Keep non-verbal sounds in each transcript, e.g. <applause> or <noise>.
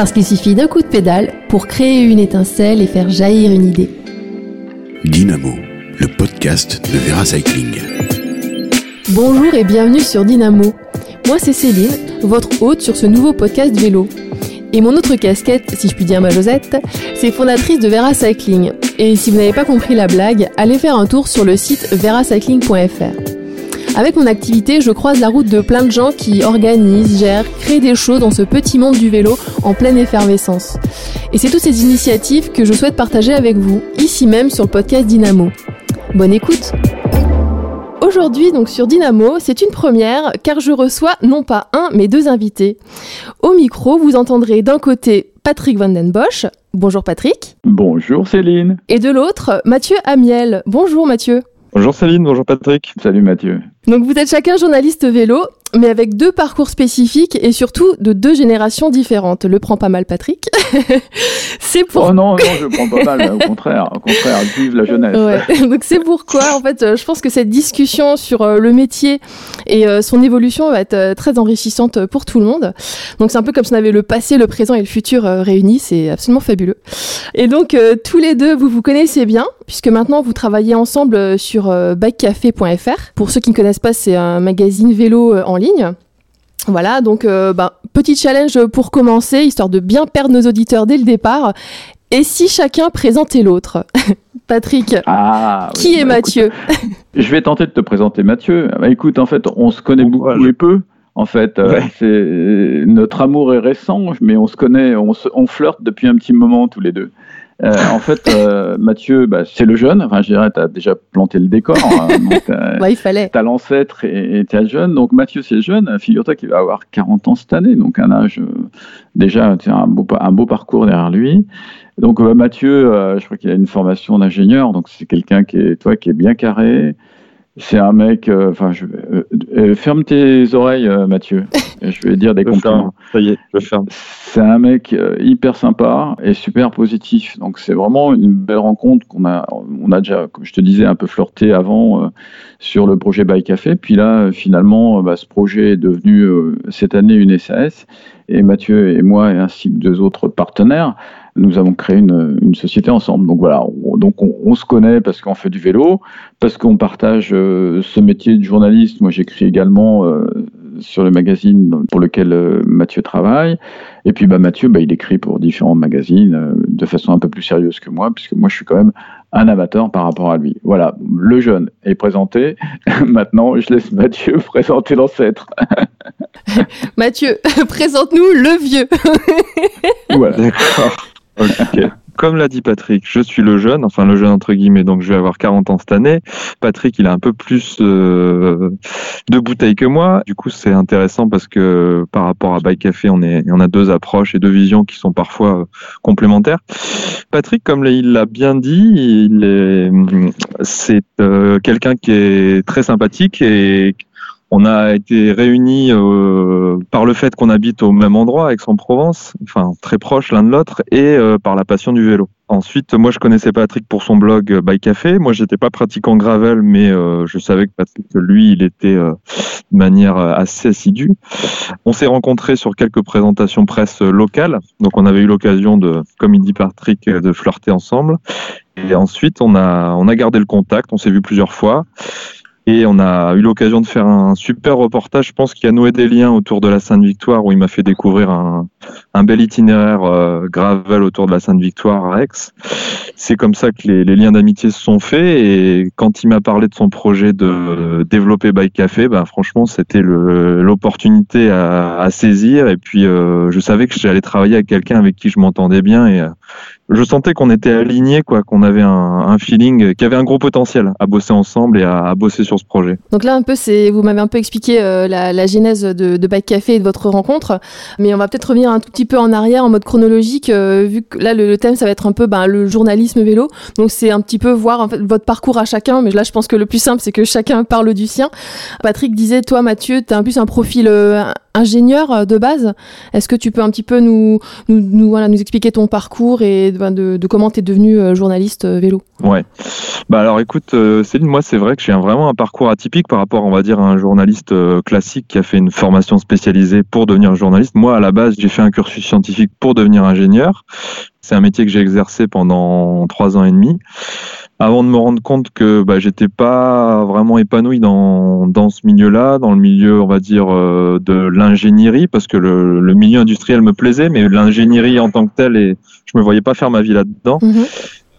Parce qu'il suffit d'un coup de pédale pour créer une étincelle et faire jaillir une idée. Dynamo, le podcast de Vera Cycling. Bonjour et bienvenue sur Dynamo. Moi c'est Céline, votre hôte sur ce nouveau podcast vélo. Et mon autre casquette, si je puis dire ma Josette, c'est fondatrice de Vera Cycling. Et si vous n'avez pas compris la blague, allez faire un tour sur le site veracycling.fr. Avec mon activité, je croise la route de plein de gens qui organisent, gèrent, créent des choses dans ce petit monde du vélo en pleine effervescence. Et c'est toutes ces initiatives que je souhaite partager avec vous, ici même sur le podcast Dynamo. Bonne écoute Aujourd'hui, donc sur Dynamo, c'est une première car je reçois non pas un, mais deux invités. Au micro, vous entendrez d'un côté Patrick Van Den Bosch. Bonjour Patrick. Bonjour Céline. Et de l'autre, Mathieu Amiel. Bonjour Mathieu. Bonjour Céline, bonjour Patrick. Salut Mathieu. Donc vous êtes chacun journaliste vélo, mais avec deux parcours spécifiques et surtout de deux générations différentes. Le prend pas mal Patrick. <laughs> c'est pour. Oh non, non, je prends pas mal. Au contraire, au contraire, vive la jeunesse. Ouais. Donc c'est pourquoi, en fait, je pense que cette discussion sur euh, le métier et euh, son évolution va être euh, très enrichissante pour tout le monde. Donc c'est un peu comme si on avait le passé, le présent et le futur réunis. C'est absolument fabuleux. Et donc tous les deux, vous vous connaissez bien, puisque maintenant vous travaillez ensemble sur bikecafé.fr. Pour ceux qui ne connaissent pas, c'est un magazine vélo en ligne. Voilà, donc euh, bah, petit challenge pour commencer, histoire de bien perdre nos auditeurs dès le départ. Et si chacun présentait l'autre <laughs> Patrick, ah, qui est bah, Mathieu <laughs> Je vais tenter de te présenter Mathieu. Bah, écoute, en fait, on se connaît beaucoup et peu. En fait, euh, c'est notre amour est récent, mais on se connaît, on, on flirte depuis un petit moment tous les deux. Euh, en fait, euh, Mathieu, bah, c'est le jeune. Enfin, je dirais, tu as déjà planté le décor. Hein, <laughs> il fallait. Tu as l'ancêtre et tu es jeune. Donc, Mathieu, c'est jeune. Figure-toi qu'il va avoir 40 ans cette année. Donc, un âge, euh, déjà, un beau, un beau parcours derrière lui. Donc, bah, Mathieu, je crois qu'il a une formation d'ingénieur. Donc, c'est quelqu'un qui est, toi, qui est bien carré, c'est un mec. Euh, enfin, euh, euh, ferme tes oreilles, Mathieu. <laughs> je vais dire des compliments. Ça y est, je ferme. C'est un mec hyper sympa et super positif. Donc c'est vraiment une belle rencontre qu'on a. On a déjà, comme je te disais, un peu flirté avant sur le projet Bike Café. Puis là, finalement, bah, ce projet est devenu cette année une SAS. Et Mathieu et moi, ainsi que deux autres partenaires, nous avons créé une, une société ensemble. Donc voilà, on, donc on, se connaît parce qu'on fait du vélo, parce qu'on partage euh, ce métier de journaliste. Moi, j'écris également euh, sur le magazine pour lequel euh, Mathieu travaille. Et puis bah, Mathieu, bah, il écrit pour différents magazines de façon un peu plus sérieuse que moi, puisque moi, je suis quand même un amateur par rapport à lui. Voilà, le jeune est présenté. <laughs> Maintenant, je laisse Mathieu <laughs> présenter l'ancêtre. <laughs> Mathieu, présente-nous le vieux. voilà. D'accord. Comme l'a dit Patrick, je suis le jeune, enfin le jeune entre guillemets, donc je vais avoir 40 ans cette année. Patrick, il a un peu plus euh, de bouteilles que moi. Du coup, c'est intéressant parce que par rapport à Bike Café, on, est, on a deux approches et deux visions qui sont parfois complémentaires. Patrick, comme il l'a bien dit, c'est euh, quelqu'un qui est très sympathique et on a été réunis euh, par le fait qu'on habite au même endroit, Aix-en-Provence, enfin très proche l'un de l'autre, et euh, par la passion du vélo. Ensuite, moi, je connaissais Patrick pour son blog euh, Bike Café. Moi, j'étais pas pratiquant gravel, mais je savais que Patrick, lui, il était de manière assez assidue. On s'est rencontrés sur quelques présentations presse locales. Donc, on avait eu l'occasion de, comme il dit Patrick, de flirter ensemble. Et ensuite, on a, on a gardé le contact. On s'est vu plusieurs fois. Et on a eu l'occasion de faire un super reportage, je pense, qui a noué des liens autour de la Sainte-Victoire, où il m'a fait découvrir un, bel itinéraire euh, gravel autour de la Sainte-Victoire à Aix. C'est comme ça que les, liens d'amitié se sont faits. Et quand il m'a parlé de son projet de développer Bike Café, ben, franchement, c'était l'opportunité à, saisir. Et puis, euh, je savais que j'allais travailler avec quelqu'un avec qui je m'entendais bien. Et, je sentais qu'on était alignés, quoi, qu'on avait un, feeling, qu'il y avait un gros potentiel à bosser ensemble et à, bosser sur ce projet. Donc là, un peu, c'est, vous m'avez un peu expliqué euh, la, genèse de, de Bike Café et de votre rencontre, mais on va peut-être revenir un tout petit peu en arrière en mode chronologique, euh, vu que là, le, thème, ça va être un peu ben, le journalisme vélo. Donc c'est un petit peu voir en fait, votre parcours à chacun, mais là, je pense que le plus simple, c'est que chacun parle du sien. Patrick disait, toi, Mathieu, tu as un plus un profil euh, ingénieur de base. Est-ce que tu peux un petit peu nous, nous, voilà, nous expliquer ton parcours et de, de comment tu es devenu journaliste vélo Ouais. Bah alors écoute, Céline, moi c'est vrai que j'ai vraiment un parcours atypique par rapport, on va dire, à un journaliste classique qui a fait une formation spécialisée pour devenir journaliste. Moi, à la base, j'ai fait un cursus scientifique pour devenir ingénieur. C'est un métier que j'ai exercé pendant trois ans et demi avant de me rendre compte que bah, j'étais pas vraiment épanoui dans, dans ce milieu-là, dans le milieu, on va dire, euh, de l'ingénierie, parce que le, le, milieu industriel me plaisait, mais l'ingénierie en tant que telle, et je me voyais pas faire ma vie là-dedans. Mhm.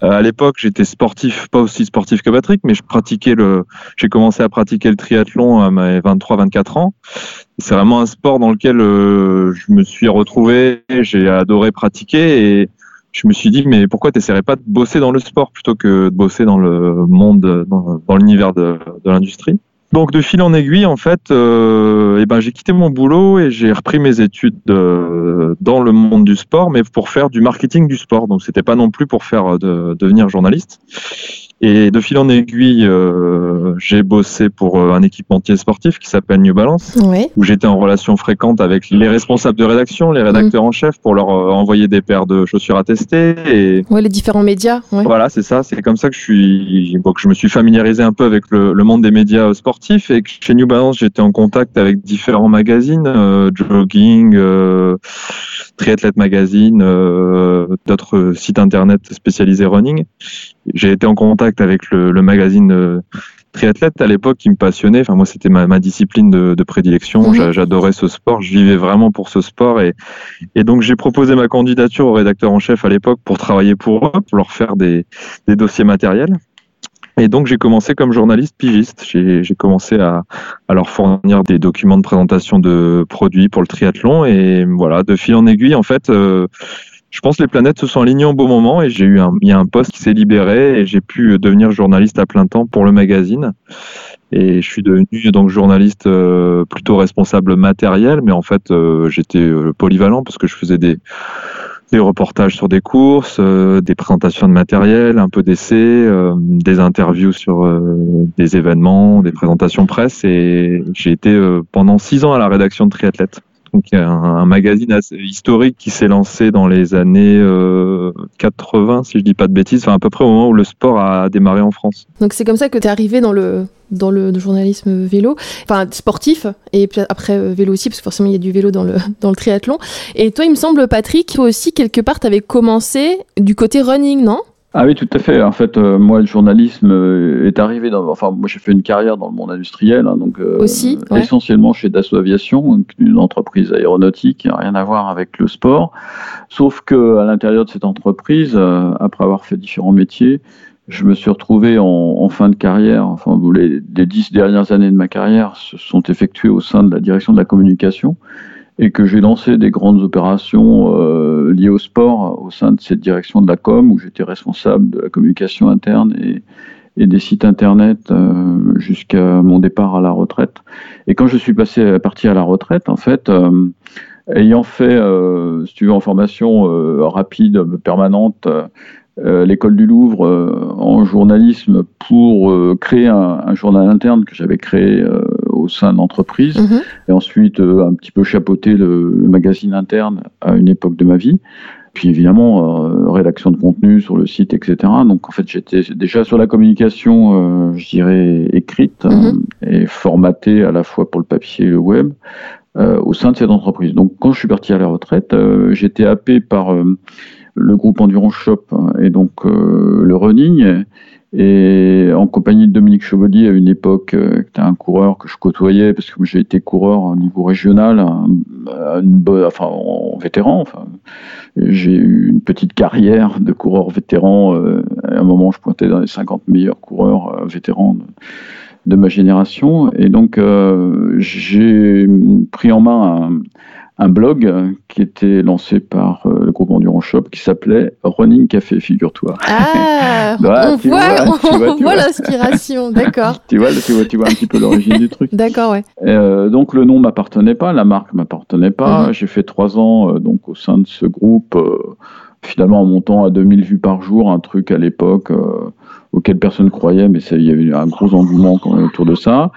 Euh, à l'époque, j'étais sportif, pas aussi sportif que Patrick, mais je pratiquais le, j'ai commencé à pratiquer le triathlon à mes 23-24 ans. C'est vraiment un sport dans lequel euh, je me suis retrouvé, j'ai adoré pratiquer et je me suis dit, mais pourquoi tu n'essaierais pas de bosser dans le sport plutôt que de bosser dans le monde, dans, l'univers de, l'industrie? Donc de fil en aiguille, en fait, euh, eh ben, j'ai quitté mon boulot et j'ai repris mes études euh, dans le monde du sport, mais pour faire du marketing du sport. Donc c'était pas non plus pour faire de, devenir journaliste. Et de fil en aiguille, euh, j'ai bossé pour euh, un équipementier sportif qui s'appelle New Balance, où j'étais en relation fréquente avec les responsables de rédaction, les rédacteurs en chef, pour leur euh, envoyer des paires de chaussures à tester. Et... Ouais, les différents médias. Ouais. Voilà, c'est ça. C'est comme ça que je suis, bon, que je me suis familiarisé un peu avec le, le, monde des médias sportifs et que chez New Balance, j'étais en contact avec différents magazines, euh, jogging, euh, Triathlete Magazine, d'autres sites internet spécialisés running. J'ai été en contact avec le, le magazine euh, triathlète à l'époque qui me passionnait. Enfin, moi, c'était ma, ma, discipline de, de prédilection. Mhm. J'adorais ce sport. Je vivais vraiment pour ce sport. Et, et donc, j'ai proposé ma candidature au rédacteur en chef à l'époque pour travailler pour eux, pour leur faire des, des dossiers matériels. Et donc, j'ai commencé comme journaliste pigiste. J'ai commencé à, à, leur fournir des documents de présentation de produits pour le triathlon. Et voilà, de fil en aiguille, en fait, euh, je pense que les planètes se sont alignées au bon moment et j'ai eu un, il y a un poste qui s'est libéré et j'ai pu devenir journaliste à plein temps pour le magazine. Et je suis devenu donc journaliste euh, plutôt responsable matériel, mais en fait euh, j'étais euh, polyvalent parce que je faisais des reportages sur des courses, des présentations de matériel, un peu d'essais, des interviews sur des événements, des présentations presse. Et j'ai été pendant six ans à la rédaction de Triathlète donc a un, magazine historique qui s'est lancé dans les années 80, euh, si je dis pas de bêtises, enfin à peu près au moment où le sport a démarré en France. Donc c'est comme ça que tu es arrivé dans le dans le journalisme vélo, enfin sportif, et après euh, vélo aussi, parce que forcément il y a du vélo dans le, dans le triathlon. Et toi, il me semble, Patrick, toi aussi, quelque part, tu avais commencé du côté running, non? Ah oui, tout à fait. En fait, euh, moi, le journalisme euh, est arrivé dans. Enfin, moi, j'ai fait une carrière dans le monde industriel, hein, donc euh, Aussi, essentiellement chez Dassault Aviation, une entreprise aéronautique qui n'a rien à voir avec le sport. Sauf que à l'intérieur de cette entreprise, après avoir fait différents métiers, je me suis retrouvé en, en fin de carrière. Enfin, les, les dix dernières années de ma carrière se sont effectuées au sein de la direction de la communication et que j'ai lancé des grandes opérations euh, liées au sport au sein de cette direction de la com où j'étais responsable de la communication interne et, des sites internet euh, jusqu'à mon départ à la retraite. Et quand je suis passé parti à la retraite, en fait, euh, ayant fait, si tu veux, en formation rapide, permanente, l'école du Louvre en journalisme pour créer un, journal interne que j'avais créé au sein de l'entreprise, mhm. et ensuite euh, un petit peu chapeauter le, magazine interne à une époque de ma vie. Puis évidemment, euh, rédaction de contenu sur le site, etc. Donc en fait, j'étais déjà sur la communication, euh, je dirais, écrite mhm. et formatée à la fois pour le papier et le web. au sein de cette entreprise. Donc quand je suis parti à la retraite, j'étais happé par le groupe Endurance Shop et donc le running et en compagnie de Dominique Chevalier, à une époque, euh, était un coureur que je côtoyais, parce que j'ai été coureur au niveau régional, enfin, en vétéran. J'ai eu une petite carrière de coureur vétéran. Euh, à un moment, je pointais dans les 50 meilleurs coureurs euh, vétérans de, ma génération. Et donc, j'ai pris en main un un blog qui était lancé par euh, le groupe Endurance Shop qui s'appelait Running Café, figure-toi. Ah, <laughs> on, voit, l'inspiration, <laughs> d'accord. tu, vois, tu, vois, tu vois un petit peu l'origine du truc. D'accord, ouais. Euh, donc le nom m'appartenait pas, la marque m'appartenait pas. Mhm. J'ai fait trois ans euh, donc au sein de ce groupe, finalement en montant à 2000 vues par jour, un truc à l'époque auquel personne croyait, mais il y a eu un gros engouement autour de ça.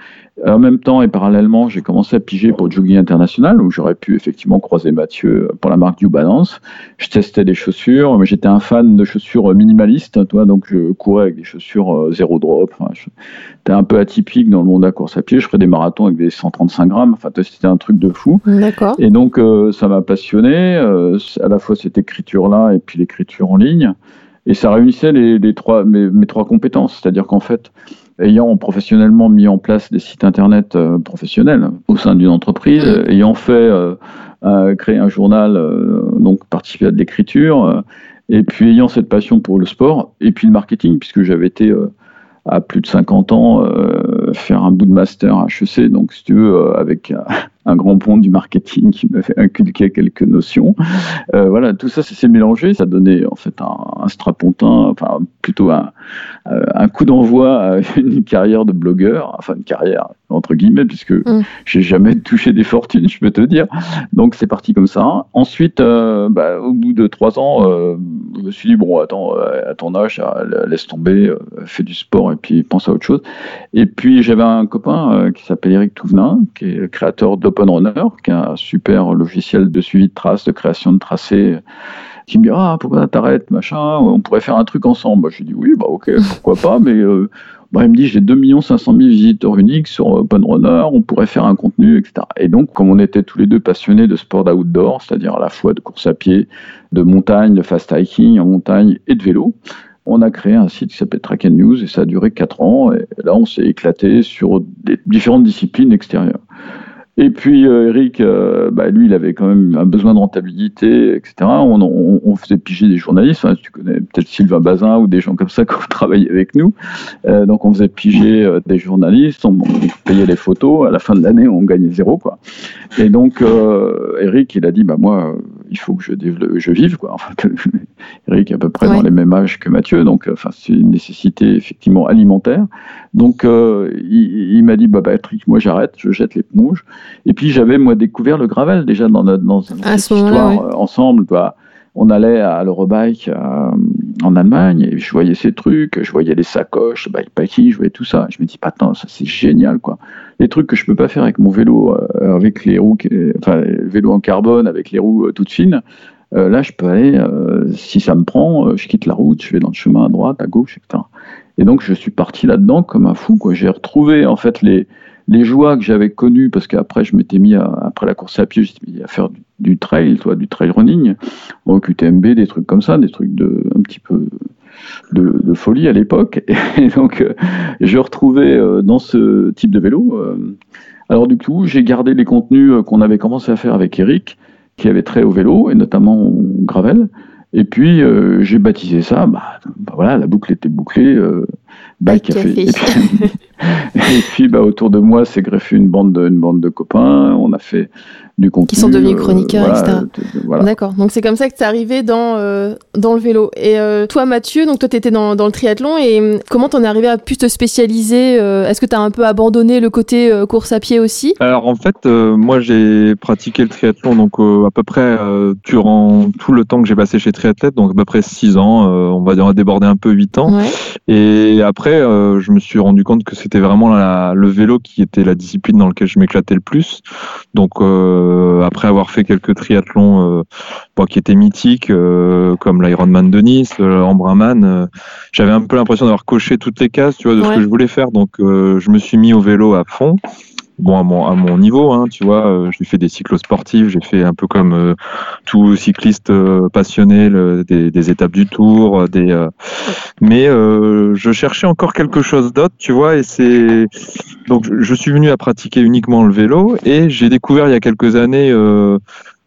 En même temps et parallèlement, j'ai commencé à piger pour Jogging International, où j'aurais pu effectivement croiser Mathieu pour la marque New Balance. Je testais des chaussures, mais j'étais un fan de chaussures minimalistes, toi, donc je courais avec des chaussures euh, zéro drop. Enfin, c'était un peu atypique dans le monde de la course à pied. Je ferais des marathons avec des 135 grammes. Enfin, c'était un truc de fou. D'accord. Et donc, euh, ça m'a passionné, euh, à la fois cette écriture-là et puis l'écriture en ligne. Et ça réunissait les, trois, mes trois compétences. C'est-à-dire qu'en fait, ayant professionnellement mis en place des sites internet euh, professionnels au sein d'une entreprise, mmh. ayant fait euh, créer un journal, euh, donc participer à de l'écriture, et puis ayant cette passion pour le sport et puis le marketing, puisque j'avais été à plus de 50 ans faire un bout de master à HEC, donc si tu veux, avec un grand pont du marketing qui m'a fait inculquer quelques notions. Euh, voilà, tout ça, s'est mélangé. Ça donnait en fait un, strapontin, enfin plutôt un, euh, un coup d'envoi à <laughs> une carrière de blogueur, enfin une carrière entre guillemets, puisque mm. j'ai jamais touché des fortunes, je peux te dire. Donc c'est parti comme ça. Ensuite, euh, bah, au bout de trois ans, je me suis dit bon, attends, à ton âge, laisse tomber, fais du sport et puis pense à autre chose. Et puis j'avais un copain qui s'appelle Eric Touvenin, qui est créateur de OpenRunner, qui est un super logiciel de suivi de traces, de création de tracés, qui me dit Ah, pourquoi t'arrêtes, machin, on pourrait faire un truc ensemble. Bah, je dis Oui, bah ok, pourquoi pas, mais euh, bah, il me dit J'ai 2 500 000 visiteurs uniques sur OpenRunner, on pourrait faire un contenu, etc. Et donc, comme on était tous les deux passionnés de sport d'outdoor, c'est-à-dire à la fois de course à pied, de montagne, de fast hiking en montagne et de vélo, on a créé un site qui s'appelle Track and News et ça a duré 4 ans. Et là, on s'est éclaté sur différentes disciplines extérieures. Et puis euh, Eric, euh, bah, lui, il avait quand même un besoin de rentabilité, etc. On, on, faisait piger des journalistes. tu connais peut-être Sylvain Bazin ou des gens comme ça <laughs> qui ont travaillé avec nous. Euh, donc on faisait piger des journalistes, on, payait les photos. À la fin de l'année, on gagnait zéro, quoi. Et donc Eric, il a dit, bah moi, il faut que je, je vive, quoi. <laughs> Enfin, <laughs> Eric est à peu près dans les mêmes âges que Mathieu, donc enfin c'est une nécessité effectivement alimentaire. Donc il, m'a dit, bah Patrick, moi j'arrête, je jette les l'éponge. Et puis j'avais moi découvert le gravel déjà dans notre dans cette histoire euh, ensemble. Bah, on allait à l'Eurobike euh, en Allemagne et je voyais ces trucs, je voyais les sacoches, bikepacking, je voyais tout ça. Je me dis, tant, ça c'est génial quoi. Les trucs que je peux pas faire avec mon vélo, euh, avec les roues, vélo en carbone avec les roues toutes fines. là, je peux aller, si ça me prend, je quitte la route, je vais dans le chemin à droite, à gauche, etc. Et donc, je suis parti là-dedans comme un fou. J'ai retrouvé en fait les, les joies que j'avais connues, parce qu'après je m'étais mis, à, après la course à pied, j'étais mis à faire du, trail, toi, du trail running, au UTMB, des trucs comme ça, des trucs de, un petit peu de, folie à l'époque. <laughs> Et donc, euh, je retrouvais euh, dans ce type de vélo. Euh, alors du coup, j'ai gardé les contenus qu'on avait commencé à faire avec Eric, qui avait trait au vélo, et notamment au gravel. Et puis, j'ai baptisé ça, bah, bah, voilà, la boucle était bouclée, bah, café. Et puis, <laughs> et puis bah, autour de moi, c'est greffé une bande, de, une bande de copains. On a fait du contenu. Qui sont devenus chroniqueurs, etc. D'accord. Donc c'est comme ça que tu es arrivé dans, euh, dans le vélo. Et euh, toi, Mathieu, donc toi, tu étais dans, dans, le triathlon. Et hum, comment t'en es arrivé à plus te spécialiser euh, Est-ce que tu as un peu abandonné le côté course à pied aussi? Alors en fait, moi, j'ai pratiqué le triathlon donc à peu près durant tout le temps que j'ai passé chez Triathlète, donc à peu près 6 ans. on va dire, on a débordé un peu 8 ans. Et après, je me suis rendu compte que c'était vraiment le vélo qui était la discipline dans laquelle je m'éclatais le plus. Donc euh, après avoir fait quelques triathlons euh, qui étaient mythiques, euh, comme l'Ironman de Nice, l'Embrunman, j'avais un peu l'impression d'avoir coché toutes les cases, tu vois, de ce que je voulais faire. Donc je me suis mis au vélo à fond bon à mon, niveau, hein, tu vois, euh, j'ai fait des cyclos sportifs, j'ai fait un peu comme euh, tout cycliste euh, passionné des, étapes du Tour, des. mais je cherchais encore quelque chose d'autre, tu vois, et c'est donc je suis venu à pratiquer uniquement le vélo et j'ai découvert il y a quelques années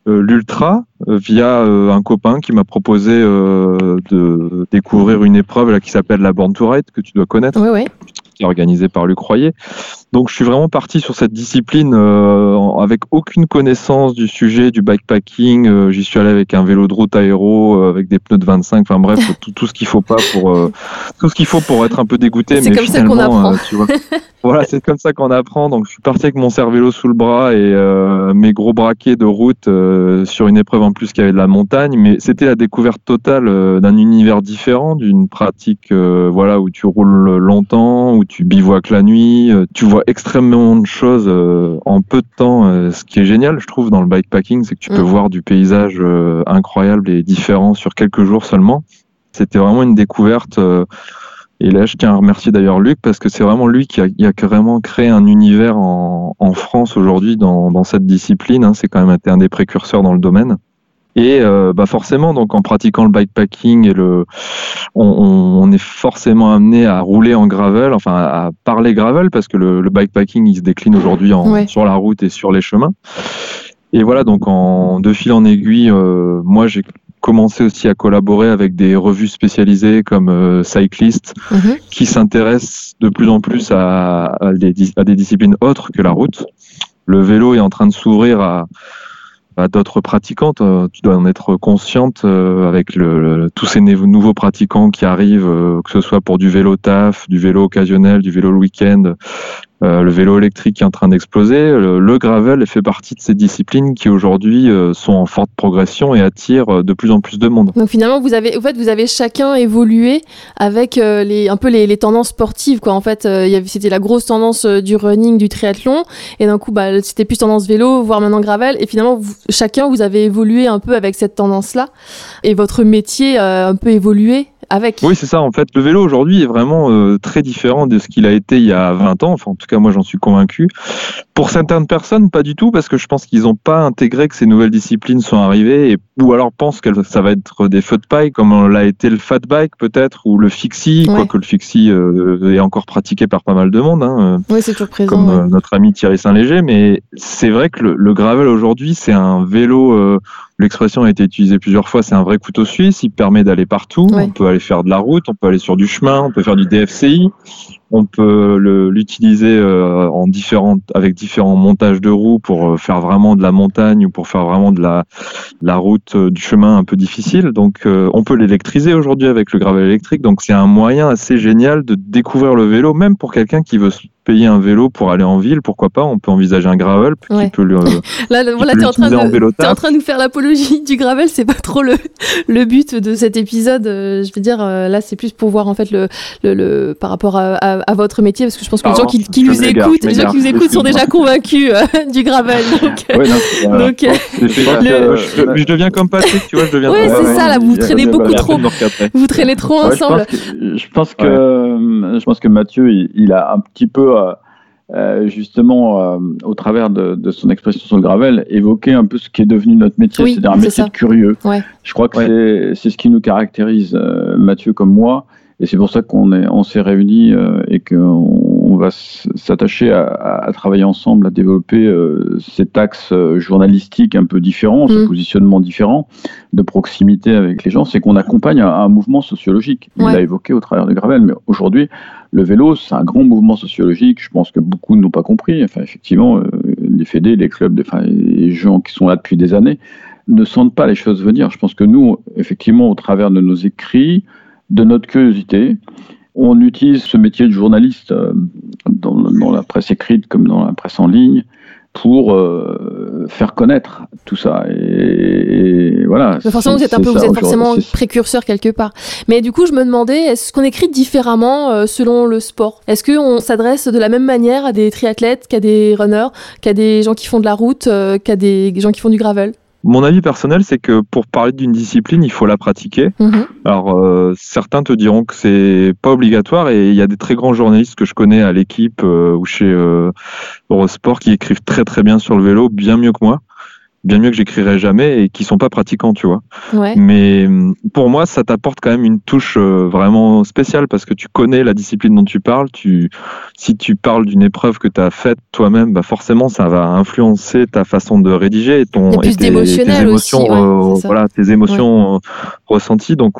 l'ultra via un copain qui m'a proposé de découvrir une épreuve qui s'appelle la Born to Ride que tu dois connaître. Oui, oui organisé par Luc Royer. Donc je suis vraiment parti sur cette discipline euh, avec aucune connaissance du sujet du bikepacking. Euh, j'y suis allé avec un vélo de route aéro, euh, avec des pneus de 25, enfin bref, <laughs> tout, tout ce qu'il faut pas pour tout ce qu'il faut pour être un peu dégoûté. C'est comme ça qu'on apprend. Tu vois, voilà, c'est comme ça qu'on apprend. Donc je suis parti avec mon cervélo sous le bras et mes gros braquets de route sur une épreuve en plus qui avait de la montagne. Mais c'était la découverte totale d'un univers différent, d'une pratique voilà où tu roules longtemps, où tu bivouacs la nuit, tu vois extrêmement de choses en peu de temps. ce qui est génial, je trouve, dans le bikepacking, c'est que tu peux mm. voir du paysage incroyable et différent sur quelques jours seulement. C'était vraiment une découverte. Et là, je tiens à remercier d'ailleurs Luc parce que c'est vraiment lui qui a, a, vraiment créé un univers en, en France aujourd'hui dans, dans, cette discipline. Hein. C'est quand même été un des précurseurs dans le domaine. Et euh, bah forcément, donc en pratiquant le bikepacking et le, on, on, est forcément amené à rouler en gravel, enfin à parler gravel parce que le, le bikepacking il se décline aujourd'hui sur la route et sur les chemins. Et voilà, donc en de fil en aiguille, euh, moi j'ai commencé aussi à collaborer avec des revues spécialisées comme euh, Cyclist, mhm. qui s'intéressent de plus en plus à, à, des, à, des, disciplines autres que la route. Le vélo est en train de s'ouvrir à, d'autres pratiquantes. Euh, tu dois en être consciente euh, avec le, tous ces nouveaux pratiquants qui arrivent, que ce soit pour du vélo taf, du vélo occasionnel, du vélo le week-end, euh, le vélo électrique est en train d'exploser. Le, gravel fait partie de ces disciplines qui aujourd'hui euh, sont en forte progression et attirent euh, de plus en plus de monde. Donc finalement, vous avez, en fait, vous avez chacun évolué avec les, un peu les, les tendances sportives. Quoi. En fait, c'était la grosse tendance du running, du triathlon, et d'un coup, bah, c'était plus tendance vélo, voire maintenant gravel. Et finalement, chacun, vous avez évolué un peu avec cette tendance-là, et votre métier a un peu évolué avec. Oui, c'est ça. En fait, le vélo aujourd'hui est vraiment euh, très différent de ce qu'il a été il y a 20 ans. Enfin, en tout cas, moi, j'en suis convaincu. Pour certaines personnes, pas du tout, parce que je pense qu'ils n'ont pas intégré que ces nouvelles disciplines sont arrivées, et, ou alors pensent que ça va être des feux de paille, comme l'a été le fat bike peut-être, ou le fixie, quoique le fixie euh, est encore pratiqué par pas mal de monde. Hein, oui, c'est toujours présent. Comme euh, notre ami Thierry Saint-Léger, mais c'est vrai que le, le gravel aujourd'hui, c'est un vélo L'expression a été utilisée plusieurs fois, c'est un vrai couteau suisse, il permet d'aller partout, on peut aller faire de la route, on peut aller sur du chemin, on peut faire du DFCI, on peut l'utiliser euh, en différentes, avec différents montages de roues pour euh, faire vraiment de la montagne ou pour faire vraiment de la, la route euh, du chemin un peu difficile. Donc, on peut l'électriser aujourd'hui avec le gravel électrique. Donc, c'est un moyen assez génial de découvrir le vélo, même pour quelqu'un qui veut payer un vélo pour aller en ville, pourquoi pas On peut envisager un gravel qui peut le. <laughs> là, voilà, tu es, en train de nous faire l'apologie du gravel, c'est pas trop le, le but de cet épisode. Je veux dire, là, c'est plus pour voir en fait le, le, le par rapport à à, votre métier Parce que je pense que les gens qui, qui nous écoutent, les gens qui nous écoutent sont déjà convaincus euh, <laughs> du gravel. Donc, donc je, deviens comme Patrick, tu vois, je deviens. Oui, c'est ça. Là, vous traînez beaucoup trop. Vous traînez trop ensemble. Je pense que, je pense que Mathieu, il, a un petit peu. Euh, euh, justement, au travers de, son expression sur le gravel, évoqué un peu ce qui est devenu notre métier, c'est-à-dire un métier de curieux. Je crois que c'est ce qui nous caractérise, Mathieu comme moi. Et c'est pour ça qu'on est, on s'est réunis euh, et qu'on va s'attacher à, à, travailler ensemble, à développer euh, cet axe euh, journalistique un peu différent, ce mmh. positionnement différent, de proximité avec les gens. C'est qu'on accompagne un, un, mouvement sociologique. Il l'a évoqué au travers de Gravel, mais aujourd'hui, le vélo, c'est un grand mouvement sociologique. Je pense que beaucoup n'ont pas compris. Enfin, effectivement, les fédés, les clubs, enfin, les gens qui sont là depuis des années ne sentent pas les choses venir. Je pense que nous, effectivement, au travers de nos écrits, de notre curiosité. On utilise ce métier de journaliste euh, dans, la presse écrite comme dans la presse en ligne pour euh, faire connaître tout ça. Et, voilà. forcément, vous êtes un peu, vous êtes forcément précurseur quelque part. Mais du coup, je me demandais, est-ce qu'on écrit différemment euh, selon le sport? Est-ce qu'on s'adresse de la même manière à des triathlètes qu'à des runners, qu'à des gens qui font de la route, qu'à des gens qui font du gravel? Mon avis personnel, c'est que pour parler d'une discipline, il faut la pratiquer. Mhm. Alors, euh, certains te diront que c'est pas obligatoire, et il y a des très grands journalistes que je connais à l'équipe euh, ou chez euh, Eurosport qui écrivent très très bien sur le vélo, bien mieux que moi bien mieux que j'écrirais jamais et qui sont pas pratiquants, tu vois. Mais hum, pour moi, ça t'apporte quand même une touche euh, vraiment spéciale parce que tu connais la discipline dont tu parles. Tu, si tu parles d'une épreuve que tu as faite toi-même, bah forcément, ça va influencer ta façon de rédiger et ton et tes, émotions, euh, voilà, tes émotions euh, ressenties. Donc,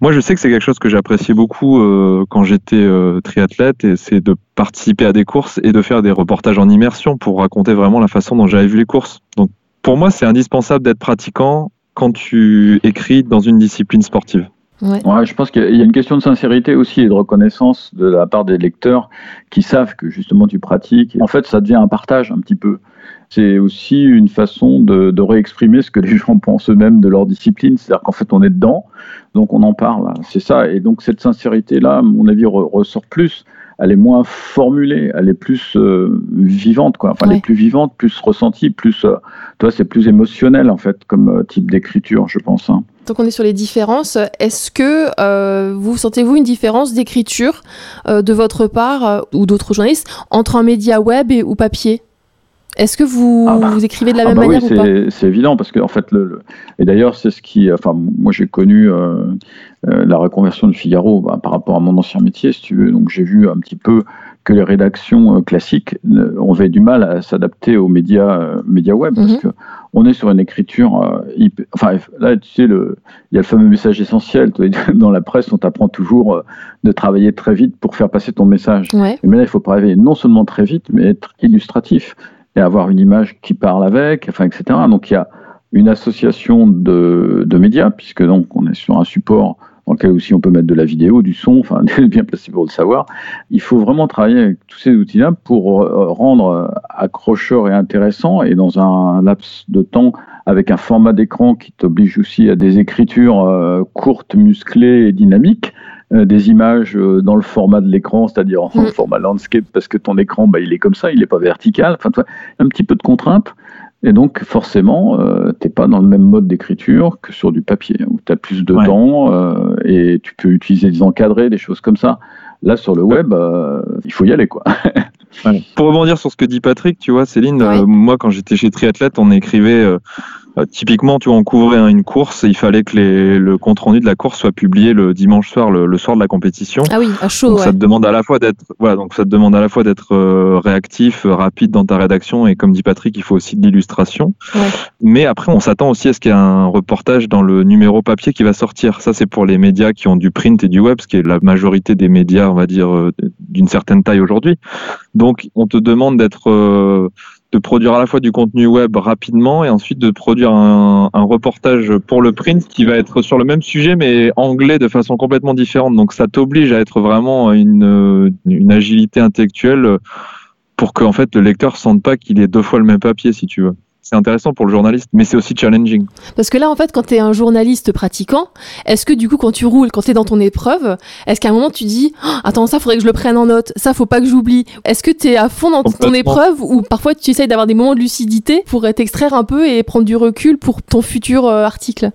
moi, je sais que c'est quelque chose que j'appréciais beaucoup quand j'étais triathlète et c'est de participer à des courses et de faire des reportages en immersion pour raconter vraiment la façon dont j'avais vu les courses. Donc pour moi, c'est indispensable d'être pratiquant quand tu écris dans une discipline sportive. Ouais. je pense qu'il y a une question de sincérité aussi et de reconnaissance de la part des lecteurs qui savent que justement tu pratiques. En fait, ça devient un partage un petit peu. C'est aussi une façon de, réexprimer ce que les <laughs> gens pensent eux-mêmes de leur discipline. C'est-à-dire qu'en fait, on est dedans, donc on en parle. C'est ça. Et donc cette sincérité-là, à mon avis, ressort plus elle est moins formulée, elle est plus euh, vivante, quoi. Enfin, elle est plus vivante, plus ressentie, plus, euh, toi, c'est plus émotionnel en fait comme euh, type d'écriture, je pense. Hein. Donc on est sur les différences. Est-ce que vous sentez-vous une différence d'écriture de votre part ou d'autres journalistes entre un média web et, ou papier? Est-ce que vous, ah bah. vous écrivez de la ah même bah manière ou pas? C'est évident parce que en fait, le, et d'ailleurs c'est ce qui, enfin moi j'ai connu euh, euh, la reconversion de Figaro bah, par rapport à mon ancien métier, si tu veux. Donc j'ai vu un petit peu que les rédactions euh, classiques ont avait du mal à s'adapter aux médias, médias web parce mhm. que on est sur une écriture, enfin là tu sais le, il y a le fameux message essentiel. <laughs> Dans la presse, on t'apprend toujours de travailler très vite pour faire passer ton message. Mais là, il faut travailler non seulement très vite, mais être illustratif et avoir une image qui parle avec, enfin, etc. Donc il y a une association de, médias, puisque donc on est sur un support dans lequel aussi on peut mettre de la vidéo, du son, enfin <laughs> bien placé pour le savoir. Il faut vraiment travailler avec tous ces outils-là pour euh, rendre accrocheur et intéressant, et dans un laps de temps avec un format d'écran qui t'oblige aussi à des écritures euh, courtes, musclées et dynamiques. Euh, des images euh, dans le format de l'écran, c'est-à-dire en mm. format landscape, parce que ton écran, bah, il est comme ça, il n'est pas vertical. Enfin, un petit peu de contrainte. Et donc, forcément, euh, tu n'es pas dans le même mode d'écriture que sur du papier, où tu as plus de temps et tu peux utiliser des encadrés, des choses comme ça. Là, sur le web, il faut y aller, quoi. <laughs> Pour rebondir sur ce que dit Patrick, tu vois, Céline, moi, quand j'étais chez Triathlète, on écrivait euh, typiquement, tu vois, on couvrait une course, il fallait que les, le compte rendu de la course soit publié le dimanche soir, le, soir de la compétition. Ah oui, à chaud. Donc, ouais. Ça te demande à la fois d'être, voilà, donc ça te demande à la fois d'être euh, réactif, euh, rapide dans ta rédaction, et comme dit Patrick, il faut aussi de l'illustration. Ouais. Mais après, on s'attend aussi à ce qu'il y ait un reportage dans le numéro papier qui va sortir. Ça, c'est pour les médias qui ont du print et du web, ce qui est la majorité des médias, on va dire, d'une certaine taille aujourd'hui. Donc, on te demande d'être de produire à la fois du contenu web rapidement et ensuite de produire un, reportage pour le print qui va être sur le même sujet mais anglais de façon complètement différente. Donc ça t'oblige à être vraiment une, agilité intellectuelle pour que fait le lecteur sente pas qu'il est deux fois le même papier si tu veux c'est intéressant pour le journaliste, mais c'est aussi challenging. Parce que là, en fait, quand tu es un journaliste pratiquant, est-ce que du coup, quand tu roules, quand tu es dans ton épreuve, est-ce qu'à un moment tu dis oh, Attends, ça, faudrait que je le prenne en note, ça, faut pas que j'oublie. Est-ce que tu es à fond dans ton épreuve ou parfois tu essayes d'avoir des moments de lucidité pour t'extraire un peu et prendre du recul pour ton futur euh, article?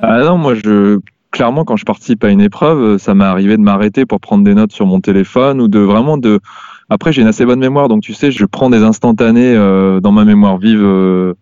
Ah non, moi, je clairement, quand je participe à une épreuve, ça m'est arrivé de m'arrêter pour prendre des notes sur mon téléphone ou de vraiment de après, j'ai une assez bonne mémoire, donc tu sais, je prends des instantanés euh, dans ma mémoire vive euh,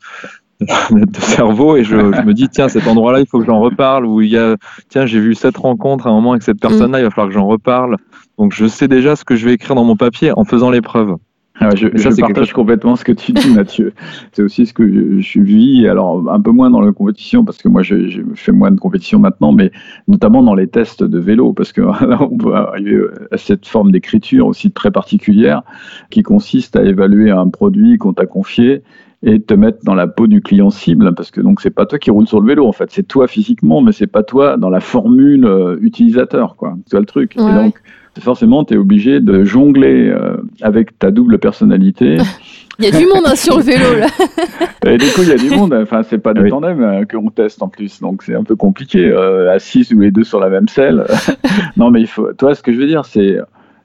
<laughs> de cerveau et je, me dis, tiens, cet endroit-là, il faut que j'en reparle. Ou il y a, tiens, j'ai vu cette rencontre à un moment avec cette personne-là, il va falloir que j'en reparle. Donc, je sais déjà ce que je vais écrire dans mon papier en faisant l'épreuve. Ah je, partage complètement ce que tu dis, Mathieu. <laughs> c'est aussi ce que je, je, vis, alors un peu moins dans la compétition, parce que moi, je, je, fais moins de compétition maintenant, mais notamment dans les tests de vélo, parce que là, <laughs> on peut arriver à cette forme d'écriture aussi très particulière, qui consiste à évaluer un produit qu'on t'a confié et te mettre dans la peau du client cible, parce que donc c'est pas toi qui roule sur le vélo, en fait, c'est toi physiquement, mais c'est pas toi dans la formule euh, utilisateur, quoi. C'est le truc. Ouais. Et donc, forcément, tu es obligé de jongler euh, avec ta double personnalité. <laughs> Il y a du monde hein, sur le vélo là. <laughs> Et du coup, il y a du monde. Enfin, c'est pas de oui. tandem euh, qu'on teste en plus, donc c'est un peu compliqué. Euh, à 6 ou les deux sur la même selle. <laughs> non, mais il faut. Toi, ce que je veux dire, c'est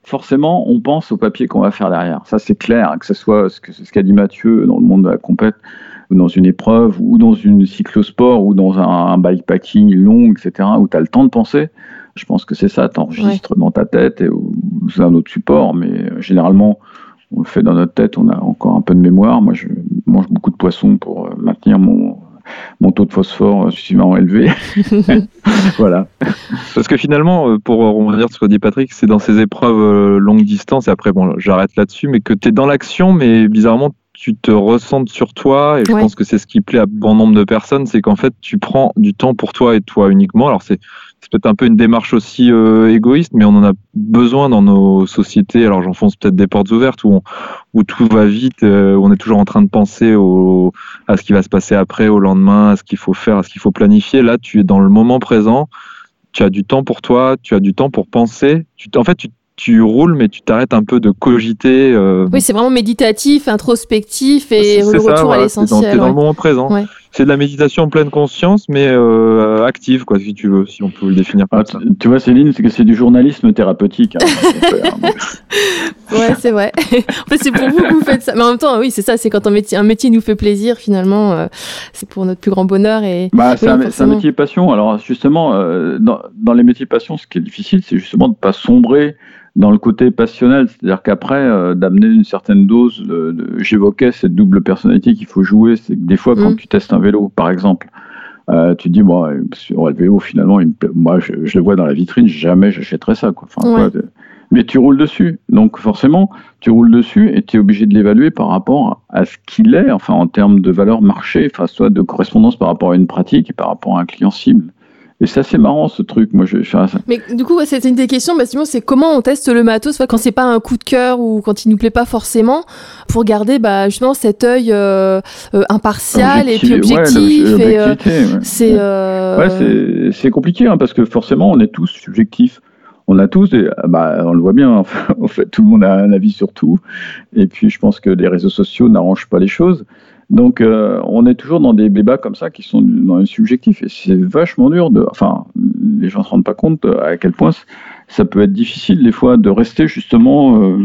forcément, on pense au papier qu'on va faire derrière. Ça, c'est clair, que ce soit ce qu'a ce dit Mathieu dans le monde de la compète, ou dans une épreuve, ou dans une cyclosport, ou dans un, un bikepacking long, etc., où tu as le temps de penser. Je pense que c'est ça, tu enregistres ouais. dans ta tête et, ou c'est un autre support, mais généralement, on le fait dans notre tête, on a encore un peu de mémoire. Moi, je mange beaucoup de poissons pour maintenir mon, mon taux de phosphore suffisamment élevé. <laughs> <laughs> voilà. Parce que finalement, pour revenir sur ce que dit Patrick, c'est dans ces épreuves longue distance, et après, bon, j'arrête là-dessus, mais que tu es dans l'action, mais bizarrement, tu te ressentes sur toi, et je ouais. pense que c'est ce qui plaît à bon nombre de personnes, c'est qu'en fait, tu prends du temps pour toi et toi uniquement. Alors, c'est peut-être un peu une démarche aussi euh, égoïste, mais on en a besoin dans nos sociétés. Alors j'enfonce peut-être des portes ouvertes où, on, où tout va vite, euh, où on est toujours en train de penser au, à ce qui va se passer après, au lendemain, à ce qu'il faut faire, à ce qu'il faut planifier. Là, tu es dans le moment présent, tu as du temps pour toi, tu as du temps pour penser. Tu, en fait, tu tu roules, mais tu t'arrêtes un peu de cogiter. Euh... Oui, c'est vraiment méditatif, introspectif et le retour ça, voilà, à l'essentiel. Es dans, ouais. le moment présent. Ouais. c'est de la méditation en pleine conscience, mais euh, active, quoi, si tu veux, si on peut le définir ah, tu, tu, vois, Céline, c'est que c'est du journalisme thérapeutique. Hein, <laughs> ouais, c'est vrai. <laughs> en fait, c'est pour vous que vous faites ça. Mais en même temps, oui, c'est ça, c'est quand un métier, un métier nous fait plaisir, finalement, euh, c'est pour notre plus grand bonheur. Et... Bah, c'est un, un, métier passion. Alors, justement, euh, dans, dans, les métiers passion, ce qui est difficile, c'est justement de ne pas sombrer dans le côté passionnel, c'est-à-dire qu'aaprès, euh, d'amener une certaine dose, de, de, j'évoquais cette double personnalité qu'il faut jouer, c'est que des fois, quand mmh. tu testes un vélo, par exemple, euh, tu dis, bon, le vélo, finalement, moi, je, je, le vois dans la vitrine, jamais j'achèterais ça. Quoi. Enfin, ouais. quoi, mais tu roules dessus. Donc forcément, tu roules dessus et tu es obligé de l'évaluer par rapport à ce qu'il est, enfin en termes de valeur marché, enfin soit de correspondance par rapport à une pratique et par rapport à un client cible. Et ça, c'est marrant ce truc. Moi, je ça. Mais du coup, c'est une des questions. Bah, c'est comment on teste le matos quand c'est pas un coup de cœur ou quand il nous plaît pas forcément, pour garder bah, justement cet œil euh, euh, impartial et puis objectif. Ouais, et, ouais. c'est ouais, compliqué hein, parce que forcément, on est tous subjectifs on a tous, et, bah, on le voit bien, <laughs> en fait, tout le monde a un avis sur tout. Et puis, je pense que les réseaux sociaux n'arrangent pas les choses. Donc, euh, on est toujours dans des débats comme ça qui sont dans le subjectif. Et c'est vachement dur de. Enfin, les gens ne se rendent pas compte à quel point ça peut être difficile, des fois, de rester justement. Euh,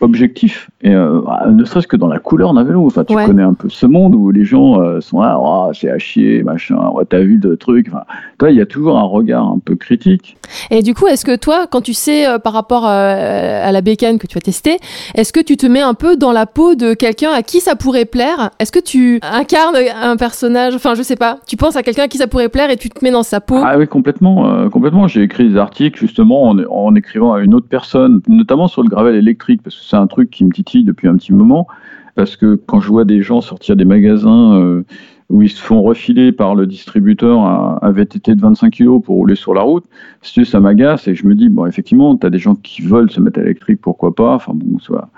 objectif, et euh, ne serait-ce que dans la couleur d'un vélo. Enfin, tu ouais. connais un peu ce monde où les gens euh, sont là, oh, c'est à chier, machin, oh, t'as vu de trucs. Enfin, toi, il y a toujours un regard un peu critique. Et du coup, est-ce que toi, quand tu sais euh, par rapport à, à, la bécane que tu as testée, est-ce que tu te mets un peu dans la peau de quelqu'un à qui ça pourrait plaire? Est-ce que tu incarnes un personnage Enfin, je sais pas. Tu penses à quelqu'un à qui ça pourrait plaire et tu te mets dans sa peau? Ah oui, complètement, complètement. J'ai écrit des articles justement en, en, écrivant à une autre personne, notamment sur le gravel électrique, parce que c'est un truc qui me titille depuis un petit moment. Parce que quand je vois des gens sortir des magasins euh, où ils se font refiler par le distributeur un, un VTT de 25 kg pour rouler sur la route, ça m'agace et je me dis, bon, effectivement, tu as des gens qui veulent se mettre à l'électrique, pourquoi pas. Enfin bon, soit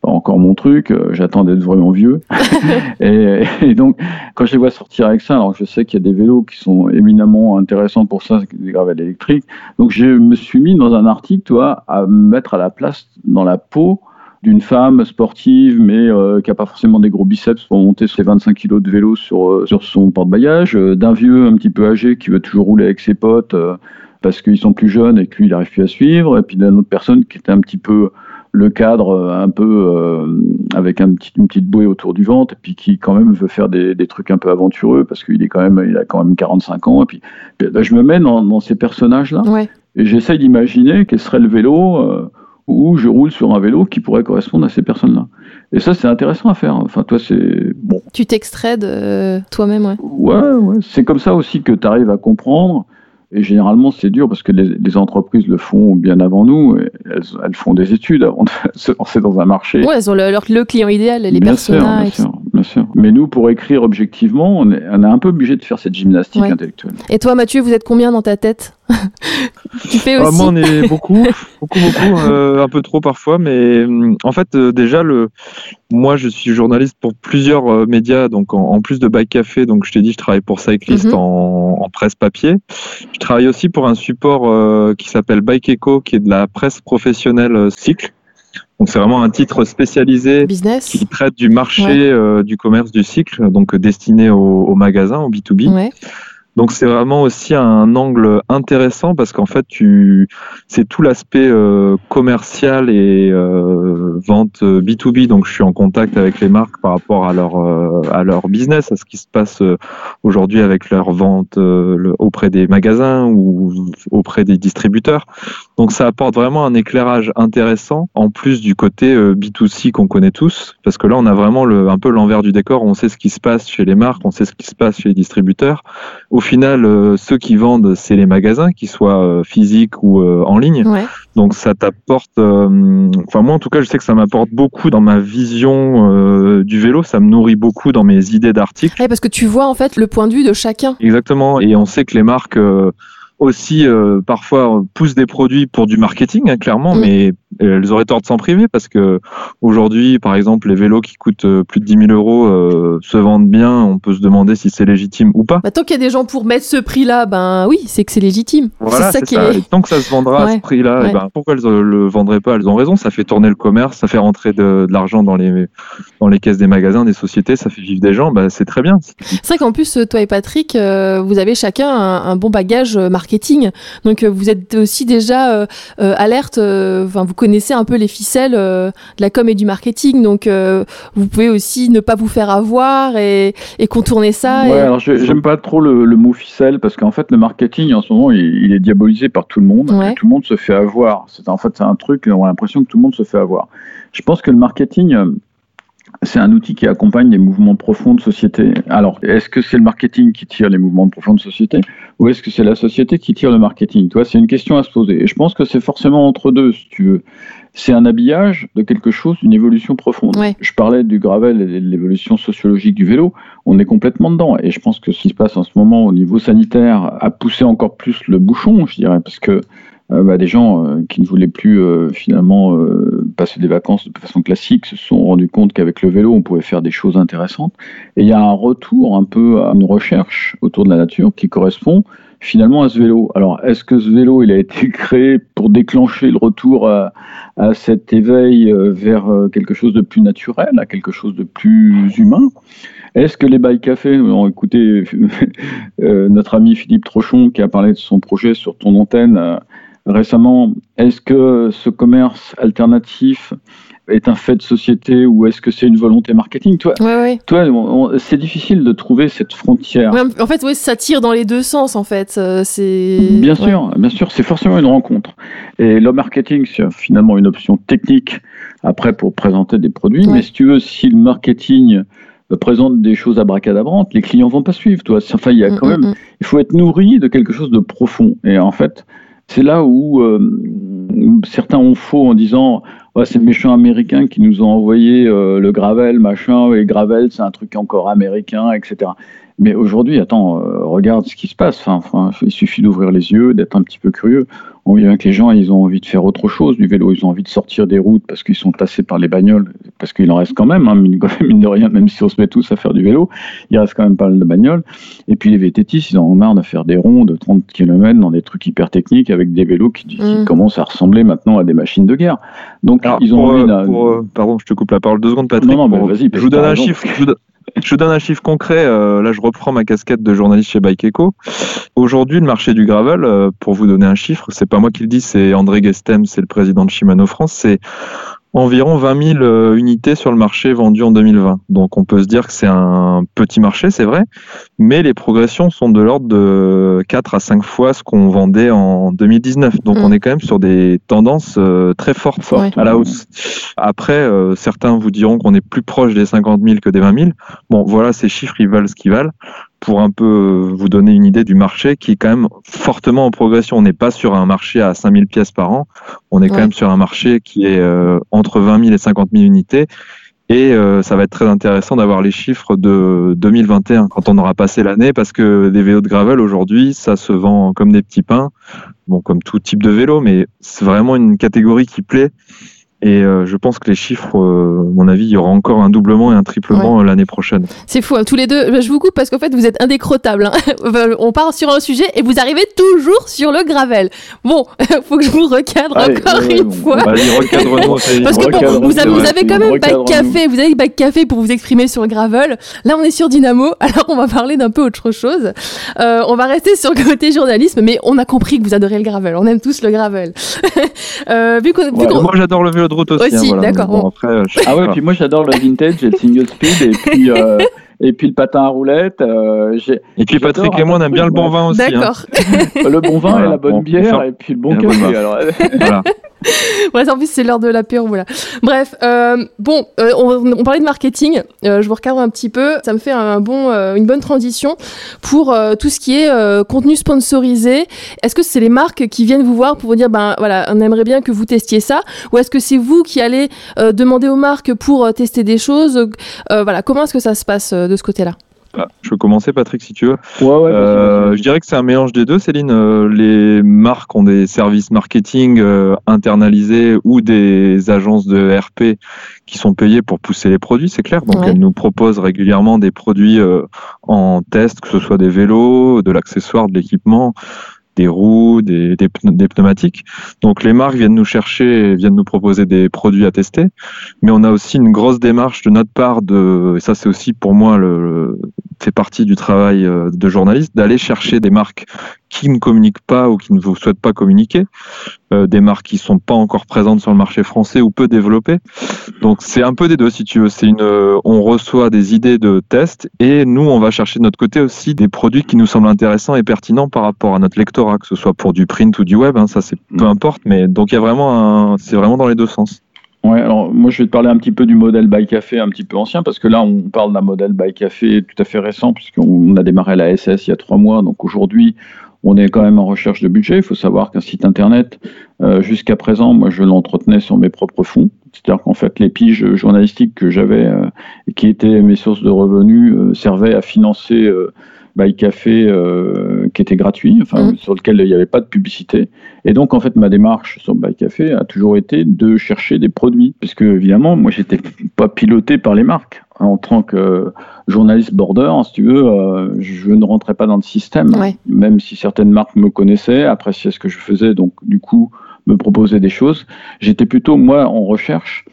pas encore mon truc, euh, j'attends d'être vraiment vieux. <laughs> et, et, donc, quand je les vois sortir avec ça, alors je sais qu'il y a des vélos qui sont éminemment intéressants pour ça, des gravels électriques. Donc, je me suis mis dans un article, toi, à me mettre à la place, dans la peau d'une femme sportive, mais euh, qui n'a pas forcément des gros biceps pour monter ses 25 kilos de vélo sur, euh, sur son porte-bagages, euh, d'un vieux un petit peu âgé qui veut toujours rouler avec ses potes parce qu'ils sont plus jeunes et que lui, il n'arrive plus à suivre, et puis d'une autre personne qui était un petit peu le cadre un peu euh, avec un petit, une petite bouée autour du ventre et puis qui quand même veut faire des, des trucs un peu aventureux parce qu'il est quand même il a quand même 45 ans et puis ben, je me mets dans, dans ces personnages là ouais. et j'essaye d'imaginer quel serait le vélo euh, où je roule sur un vélo qui pourrait correspondre à ces personnes là et ça c'est intéressant à faire enfin toi c'est bon tu t'extrais de toi-même ouais ouais ouais c'est comme ça aussi que tu arrives à comprendre et généralement, c'est dur parce que les, les, entreprises le font bien avant nous. Elles, elles, font des études avant de <laughs> se lancer dans un marché. Ouais, elles ont le, leur, le client idéal, les bien. Sûr, bien, sûr, bien sûr. Mais nous, pour écrire objectivement, on est, on est un peu obligé de faire cette gymnastique ouais. intellectuelle. Et toi, Mathieu, vous êtes combien dans ta tête? Tu fais aussi ah, Moi, on est <laughs> beaucoup, beaucoup, beaucoup, euh, un peu trop parfois. Mais en fait, euh, déjà, le, moi, je suis journaliste pour plusieurs euh, médias, donc en, en, plus de Bike Café, donc je t'ai dit, je travaille pour Cyclist Mhm. mm -hmm. en, en, presse papier. Je travaille aussi pour un support euh, qui s'appelle Bike Echo, qui est de la presse professionnelle euh, cycle. Donc c'est vraiment un titre spécialisé Business. qui traite du marché Ouais. euh, du commerce du cycle, donc destiné aux, aux magasins, au B2B. Ouais. Donc c'est vraiment aussi un angle intéressant parce qu'en fait tu c'est tout l'aspect euh, commercial et euh, vente B2B donc je suis en contact avec les marques par rapport à leur euh, à leur business à ce qui se passe euh, aujourd'hui avec leur vente euh, auprès des magasins ou auprès des distributeurs. Donc ça apporte vraiment un éclairage intéressant en plus du côté euh, B2C qu'on connaît tous parce que là on a vraiment le, un peu l'envers du décor, on sait ce qui se passe chez les marques, on sait ce qui se passe chez les distributeurs. Au final, euh, ceux qui vendent, c'est les magasins, qu'ils soient euh, physiques ou euh, en ligne. Ouais. Donc ça t'apporte, enfin moi en tout cas, je sais que ça m'apporte beaucoup dans ma vision du vélo, ça me nourrit beaucoup dans mes idées d'articles. Ouais, parce que tu vois en fait le point de vue de chacun. Exactement, et on sait que les marques aussi euh, parfois poussent des produits pour du marketing, hein, clairement, Mm. mais elles auraient tort de s'en priver parce que aujourd'hui, par exemple, les vélos qui coûtent euh, plus de 10 000 euros euh, se vendent bien. On peut se demander si c'est légitime ou pas. Bah, tant qu'il y a des gens pour mettre ce prix-là, ben oui, c'est que c'est légitime. Voilà, c'est ça qui est. Tant que ça se vendra à ce prix-là, eh ben, pourquoi elles ne le vendraient pas? Elles ont raison. Ça fait tourner le commerce, ça fait rentrer de, de l'argent dans les dans les caisses des magasins, des sociétés, ça fait vivre des gens. Bah, c'est très bien. C'est vrai qu'en plus, toi et Patrick, euh, vous avez chacun un, bon bagage marketing. Donc, vous êtes aussi déjà alerte. Enfin, vous connaissez un peu les ficelles de la com et du marketing. Donc, vous pouvez aussi ne pas vous faire avoir et, contourner ça. Ouais, alors j'aime pas trop le, mot ficelle parce qu'en fait, le marketing en ce moment, il, est diabolisé par tout le monde. tout le monde se fait avoir. C'est en fait c'est un truc, on a l'impression que tout le monde se fait avoir. Je pense que le marketing, c'est un outil qui accompagne les mouvements profonds de société. Alors, est-ce que c'est le marketing qui tire les mouvements profonds de société ou est-ce que c'est la société qui tire le marketing? Toi, c'est une question à se poser. Et je pense que c'est forcément entre deux, si tu veux. C'est un habillage de quelque chose, d'une évolution profonde. Je parlais du gravel et de l'évolution sociologique du vélo. On est complètement dedans. Et je pense que ce qui se passe en ce moment au niveau sanitaire a poussé encore plus le bouchon, je dirais, parce que bah, des gens euh, qui ne voulaient plus euh, finalement passer des vacances de façon classique se sont rendus compte qu'avec le vélo, on pouvait faire des choses intéressantes. Et il y a un retour un peu à une recherche autour de la nature qui correspond finalement à ce vélo. Alors, est-ce que ce vélo, il a été <laughs> créé pour déclencher le retour à, à cet éveil vers quelque chose de plus naturel, à quelque chose de plus humain? Est-ce que les bails cafés, ont écouté <laughs> notre ami Philippe Trochon qui a parlé de son projet sur ton antenne, récemment, est-ce que ce commerce alternatif est un fait de société ou est-ce que c'est une volonté marketing? Toi, toi c'est difficile de trouver cette frontière. en fait, oui, ça tire dans les deux sens, en fait. Euh, c'est bien sûr, bien sûr, c'est forcément une rencontre. Et le marketing, c'est finalement une option technique après pour présenter des produits. Mais si tu veux, si le marketing présente des choses abracadabrantes, les clients vont pas suivre. Toi, enfin, il y a mm, quand mm, même, mm. il faut être nourri de quelque chose de profond. Et en fait, c'est là où euh, certains ont faux en disant ouais, c'est méchants américains qui nous ont envoyé euh, le gravel, machin, et gravel, c'est un truc encore américain, etc. Mais aujourd'hui, attends, euh, regarde ce qui se passe. Il suffit d'ouvrir les yeux, d'être un petit peu curieux. On voit bien que les gens, ils ont envie de faire autre chose du vélo. Ils ont envie de sortir des routes parce qu'ils sont tassés par les bagnoles. Parce qu'il en reste quand même, hein, mine de rien, <laughs> même si on se met tous à faire du vélo, il reste quand même pas mal de bagnoles. Et puis les vététistes, ils en ont marre de faire des ronds de 30 km dans des trucs hyper techniques avec des vélos qui, mm. commencent à ressembler maintenant à des machines de guerre. Donc, ils ont envie euh, euh, pardon, je te coupe la parole deux secondes, Patrick. Non, non, vas-y. Je vous donne un chiffre. Je donne un chiffre concret. Euh, là, je reprends ma casquette de journaliste chez Bike Eco. Aujourd'hui, le marché du gravel, euh, pour vous donner un chiffre, c'est pas moi qui le dis, c'est André Gestem, c'est le président de Shimano France. C'est environ 20 000 euh, unités sur le marché vendues en 2020. Donc on peut se dire que c'est un petit marché, c'est vrai, mais les progressions sont de l'ordre de 4 à 5 fois ce qu'on vendait en 2019. Donc mm. on est quand même sur des tendances euh, très fortes à la hausse. Après, euh, certains vous diront qu'on est plus proche des 50 000 que des 20 000. Bon, voilà, ces chiffres, ils valent ce qu'ils valent pour un peu vous donner une idée du marché qui est quand même fortement en progression. On n'est pas sur un marché à 5000 pièces par an, on est quand même sur un marché qui est euh, entre 20 000 et 50 000 unités. Et euh, ça va être très intéressant d'avoir les chiffres de 2021 quand on aura passé l'année parce que des vélos de gravel aujourd'hui, ça se vend comme des petits pains, bon comme tout type de vélo, mais c'est vraiment une catégorie qui plaît et euh, je pense que les chiffres, euh, à mon avis, il y aura encore un doublement et un triplement euh, l'année prochaine. C'est fou, hein, tous les deux. Je vous coupe parce qu'en fait, vous êtes indécrottables. Hein. <laughs> On part sur un sujet et vous arrivez toujours sur le gravel. Bon, <laughs> faut que je vous recadre encore une fois. <laughs> parce que bon, vous, avez, vous avez quand même Bac Café, vous avez Bac Café pour vous exprimer sur le gravel. Là, on est sur Dynamo, alors on va parler d'un peu autre chose. on va rester sur le côté journalisme, mais on a compris que vous adorez le gravel. On aime tous le gravel. vu moi, j'adore le vélo de route aussi. Hein, d'accord. Ah ouais, puis moi j'adore le vintage et le single speed et puis euh, <laughs> et puis le patin à roulettes. Euh, et puis Patrick et moi on aime bien le bon vin aussi. Hein. D'accord. <laughs> le bon vin et la bonne bière et puis le bon café. Alors, voilà. <laughs> en plus, c'est l'heure de l'apéro, voilà. Bref, euh, bon, euh, on, parlait de marketing. Euh, je vous recadre un petit peu. Ça me fait un bon, une bonne transition pour tout ce qui est contenu sponsorisé. Est-ce que c'est les marques qui viennent vous voir pour vous dire, ben voilà, on aimerait bien que vous testiez ça, ou est-ce que c'est vous qui allez demander aux marques pour tester des choses? Voilà, comment est-ce que ça se passe de ce côté-là? Ah, je peux commencer, Patrick, si tu veux. Ouais, ouais, Euh, vas-y, vas-y. je dirais que c'est un mélange des deux, Céline. Euh, les marques ont des services marketing euh, internalisés ou des agences de RP qui sont payées pour pousser les produits, c'est clair. Donc Ouais. elles nous proposent régulièrement des produits euh, en test, que ce soit des vélos, de l'accessoire, de l'équipement, des roues, des, des pne- des pneumatiques. Donc les marques viennent nous chercher, viennent nous proposer des produits à tester. Mais on a aussi une grosse démarche de notre part de, et ça c'est aussi pour moi le- fait partie du travail euh, de journaliste, d'aller chercher des marques qui ne communiquent pas ou qui ne vous souhaitent pas communiquer, euh, des marques qui sont pas encore présentes sur le marché français ou peu développées. Donc c'est un peu des deux si tu veux. C'est une, euh, on reçoit des idées de tests et nous on va chercher de notre côté aussi des produits qui nous semblent intéressants et pertinents par rapport à notre lectorat, que ce soit pour du print ou du web. hein, ça c'est peu Mm. importe, mais donc il y a vraiment c'est vraiment dans les deux sens. Ouais, alors moi je vais te parler un petit peu du modèle Buy Café un petit peu ancien parce que là on parle d'un modèle Buy Café tout à fait récent puisqu'on a démarré la SS il y a trois mois donc aujourd'hui on est quand même en recherche de budget. Il faut savoir qu'un site internet euh, jusqu'à présent moi je l'entretenais sur mes propres fonds, c'est-à-dire qu'en fait les piges journalistiques que j'avais euh, qui étaient mes sources de revenus euh, servaient à financer Buy Café euh, qui était gratuit, enfin Mhm. sur lequel il n'y avait pas de publicité. Et donc, en fait, ma démarche sur Buy Café a toujours été de chercher des produits. Puisque, évidemment, moi, j'étais pas piloté par les marques. En tant que journaliste border, si tu veux, euh, je ne rentrais pas dans le système. Ouais. Même si certaines marques me connaissaient, appréciaient ce que je faisais, donc, du coup, me proposaient des choses. J'étais plutôt, moi, en recherche.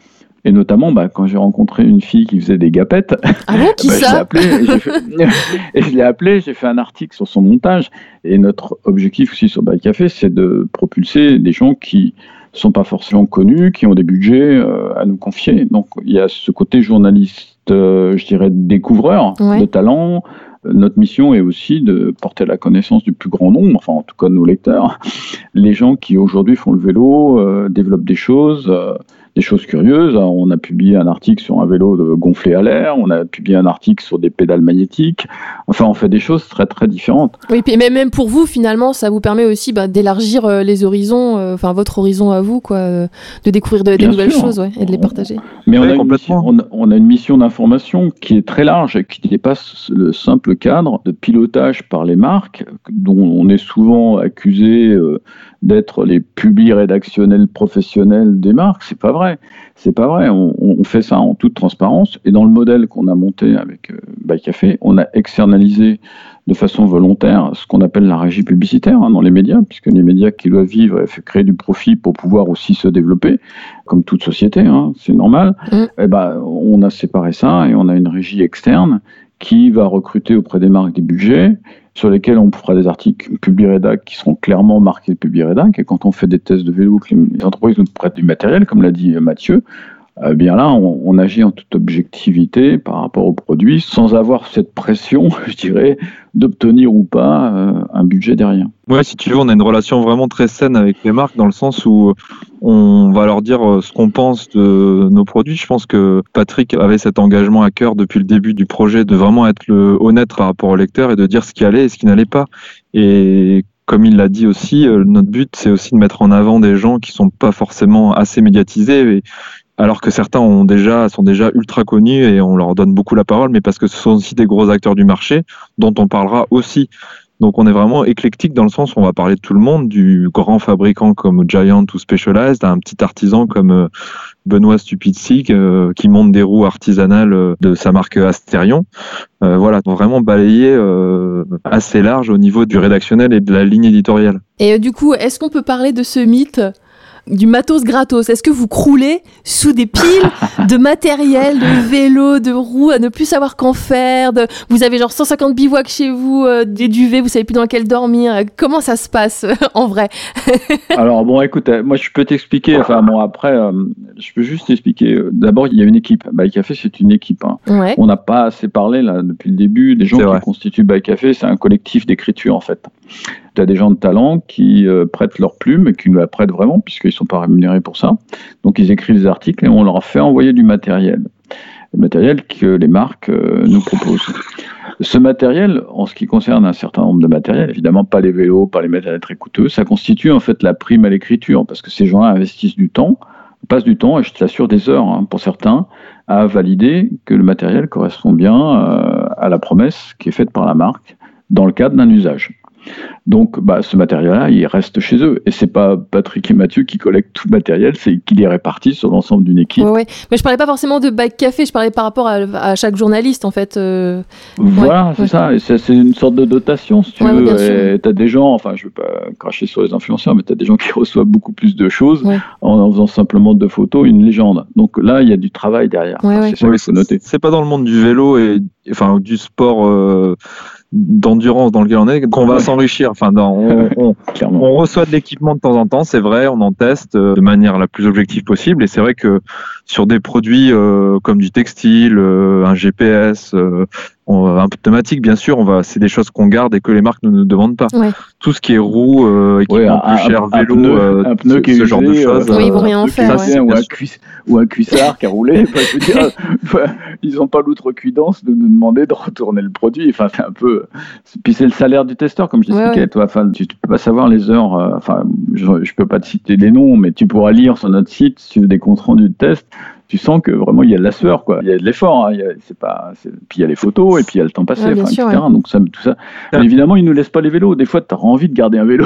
Et notamment, bah, quand j'ai rencontré une fille qui faisait des gapettes, Ah bon, qui <laughs> bah, ça <laughs> je l'ai appelé, j'ai fait un article sur son montage. Et notre objectif aussi sur Buy Café, c'est de propulser des gens qui sont pas forcément connus, qui ont des budgets euh, à nous confier. Donc il y a ce côté journaliste, euh, je dirais découvreur Ouais. de talent. Notre mission est aussi de porter la connaissance du plus grand nombre, enfin en tout cas de nos lecteurs, les gens qui aujourd'hui font le vélo, euh, développent des choses, des choses curieuses. Alors, on a publié un article sur un vélo de gonflé à l'air, on a publié un article sur des pédales magnétiques. Enfin, on fait des choses très très différentes. Oui, puis même, même pour vous, finalement, ça vous permet aussi bah, d'élargir euh, les horizons, euh, enfin votre horizon à vous, quoi, euh, de découvrir de- des nouvelles sûr. choses ouais, et de les partager. Mais on, Ouais, a une complètement. mission, on, a- on a une mission d'information qui est très large et qui dépasse le simple cadre de pilotage par les marques, dont on est souvent accusé euh, d'être les publics rédactionnels professionnels des marques. C'est pas vrai. C'est pas vrai. On, on fait ça en toute transparence. Et dans le modèle qu'on a monté avec euh, Buy Café, on a externalisé de façon volontaire ce qu'on appelle la régie publicitaire hein, dans les médias, puisque les médias qui doivent vivre et créer du profit pour pouvoir aussi se développer, comme toute société, hein, c'est normal. Mm. Eh ben, on a séparé ça et on a une régie externe qui va recruter auprès des marques des budgets sur lesquels on fera des articles Publirédac qui seront clairement marqués Publirédac. Et quand on fait des tests de vélo, les entreprises nous prêtent du matériel, comme l'a dit Mathieu, eh bien là, on, agit en toute objectivité par rapport au produit, sans avoir cette pression, <laughs> je dirais, d'obtenir ou pas euh, un budget derrière. Ouais, si tu veux, on a une relation vraiment très saine avec les marques dans le sens où on va leur dire euh, ce qu'on pense de nos produits. Je pense que Patrick avait cet engagement à cœur depuis le début du projet de vraiment être honnête par rapport au lecteur et de dire ce qui allait et ce qui n'allait pas. Et comme il l'a dit aussi, euh, notre but c'est aussi de mettre en avant des gens qui sont pas forcément assez médiatisés. Et, alors que certains sont déjà ultra connus et on leur donne beaucoup la parole, mais parce que ce sont aussi des gros acteurs du marché dont on parlera aussi. Donc on est vraiment éclectique dans le sens où on va parler de tout le monde, du grand fabricant comme Giant ou Specialized à un petit artisan comme euh, Benoît Stupidsic euh, qui monte des roues artisanales euh, de sa marque Asterion. Euh, voilà, vraiment balayer euh, assez large au niveau du rédactionnel et de la ligne éditoriale. Et du coup, est-ce qu'on peut parler de ce mythe? Du matos gratos Est-ce que vous croulez sous des piles de <laughs> matériel, de vélos, de roues, à ne plus savoir qu'en faire de... Vous avez genre 150 bivouacs chez vous, euh, des duvets, vous savez plus dans lequel dormir. Comment ça se passe <laughs> en vrai <laughs> Alors bon, écoute, euh, moi je peux t'expliquer, enfin bon après, euh, je peux juste t'expliquer. D'abord, il y a une équipe. Buy Café, c'est une équipe. hein. Ouais. On n'a pas assez parlé là depuis le début. Des gens qui vrai. constituent Buy Café, c'est un collectif d'écriture en fait. Tu as des gens de talent qui euh, prêtent leur plume et qui nous la prêtent vraiment puisqu'ils sont pas rémunérés pour ça. Donc ils écrivent des articles et on leur fait envoyer du matériel. Le matériel que les marques euh, nous proposent. Ce matériel, en ce qui concerne un certain nombre de matériels, évidemment pas les vélos, pas les matériels très coûteux, ça constitue en fait la prime à l'écriture parce que ces gens-là investissent du temps, passent du temps, et je t'assure des heures hein, pour certains, à valider que le matériel correspond bien euh, à la promesse qui est faite par la marque dans le cadre d'un usage. Donc, bah, ce matériel-là, il reste chez eux. Et c'est pas Patrick et Mathieu qui collectent tout le matériel, c'est qu'il est réparti sur l'ensemble d'une équipe. Ouais, ouais. Mais je parlais pas forcément de bac café, je parlais par rapport à, à chaque journaliste, en fait. euh. Voilà, Ouais, c'est ouais. ça. Et c'est une sorte de dotation, si tu Ouais, ouais, bien veux. T'as des gens, enfin, je veux pas cracher sur les influenceurs, mais t'as des gens qui <laughs> reçoivent beaucoup plus de choses Ouais. en en faisant simplement deux photos, une légende. Donc là, il y a du travail derrière. Ouais, ouais. C'est ça Ouais, qu'il faut noter. C'est pas dans le monde du vélo et enfin du sport euh, d'endurance dans lequel on est qu'on va Ouais. s'enrichir. Enfin, dans- on, <laughs> on- Clairement. on reçoit de l'équipement de temps en temps, c'est vrai, on en teste euh, de manière la plus objective possible. Et c'est vrai que sur des produits euh, comme du textile, euh, un GPS, euh, on- un pneumatique, bien sûr, on va, c'est des choses qu'on garde et que les marques ne nous demandent pas. Ouais. Tout ce qui est roue, euh, équipement Ouais, un- plus cher, un vélo, pneu- euh, un pneu ce, qui est ce genre de choses. Oui, ils vont un rien en pneu qui est faire, usé, ouais. ou, un ou un cuissard qui a roulé. <laughs> Enfin, je veux dire, enfin, ils n'ont pas l'outrecuidance de nous demander de retourner le produit. Enfin, c'est un peu. Puis c'est le salaire du testeur, comme je Ouais, t'expliquais. ouais. Toi, enfin, tu, tu peux pas savoir les heures. euh, Enfin, je, je peux pas te citer les noms, mais tu pourras lire sur notre site si tu veux des comptes rendus de test. Tu sens que vraiment il y a de la sueur, quoi. Il y a de l'effort. hein, c'est pas. Puis il y a les photos et puis il y a le temps passé, Ouais, sûr, etc. Donc ça, tout ça. Mais évidemment, ils nous laissent pas les vélos. Des fois, tu as envie de garder un vélo,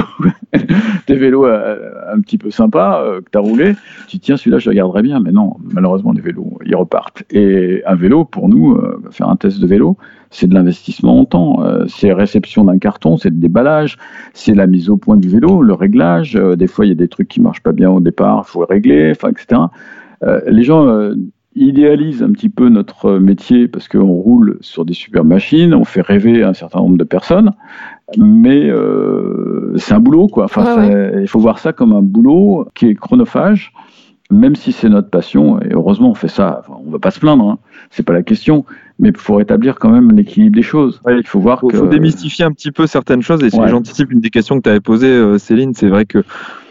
<laughs> des vélos euh, un petit peu sympas euh, que tu as roulé. Tu te tiens, celui-là, je le garderais bien. Mais non, malheureusement, les vélos, ils repartent. Et un vélo, pour nous, euh, faire un test de vélo, c'est de l'investissement en temps. Euh, c'est réception d'un carton, c'est le déballage, c'est la mise au point du vélo, le réglage. Des fois, il y a des trucs qui marchent pas bien au départ, il faut le régler, enfin, etc. Euh, les gens euh, idéalisent un petit peu notre métier parce qu'on roule sur des super machines, on fait rêver un certain nombre de personnes, mais euh, c'est un boulot, quoi. Enfin, Ouais, il faut voir ça comme un boulot qui est chronophage, même si c'est notre passion, et heureusement on fait ça, enfin, on va pas se plaindre, hein, c'est pas la question, mais il faut rétablir quand même l'équilibre des choses. Ouais, il faut voir faut, que... faut démystifier un petit peu certaines choses et si Ouais. j'anticipe une des questions que tu avais posées euh, Céline c'est vrai que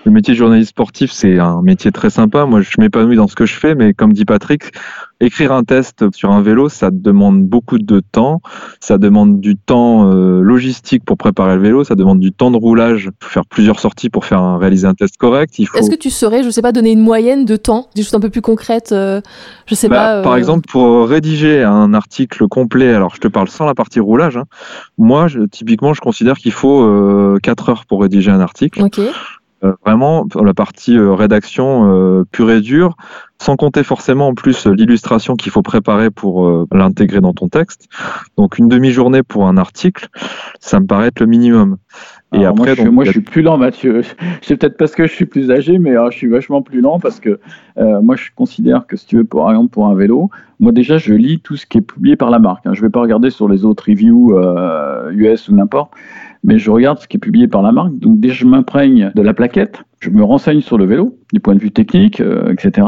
le métier de journaliste sportif c'est un métier très sympa moi je m'épanouis dans ce que je fais mais comme dit Patrick écrire un test sur un vélo ça demande beaucoup de temps ça demande du temps euh, logistique pour préparer le vélo ça demande du temps de roulage pour faire plusieurs sorties pour faire un- réaliser un test correct il faut Est-ce que tu saurais, je sais pas, donner une moyenne de temps, des choses un peu plus concrètes, euh, je sais Bah, pas. euh, Par exemple, pour rédiger un article complet, alors je te parle sans la partie roulage, hein, moi, je, typiquement, je considère qu'il faut euh, 4 heures pour rédiger un article. Ok. Euh, vraiment, pour la partie euh, rédaction euh, pure et dure, sans compter forcément en plus l'illustration qu'il faut préparer pour l'intégrer dans ton texte. Donc, une demi-journée pour un article, ça me paraît être le minimum. Et Alors, après, moi, je, suis- moi, je plus lent, Mathieu. <laughs> C'est peut-être parce que je suis plus âgé, mais euh, je suis vachement plus lent parce que euh, moi, je considère que si tu veux, par exemple, pour un vélo, moi déjà, je lis tout ce qui est publié par la marque. hein. Je ne vais pas regarder sur les autres reviews euh, US ou n'importe, mais je regarde ce qui est publié par la marque. Donc, déjà, je m'imprègne de la plaquette, je me renseigne sur le vélo, du point de vue technique, euh, etc.,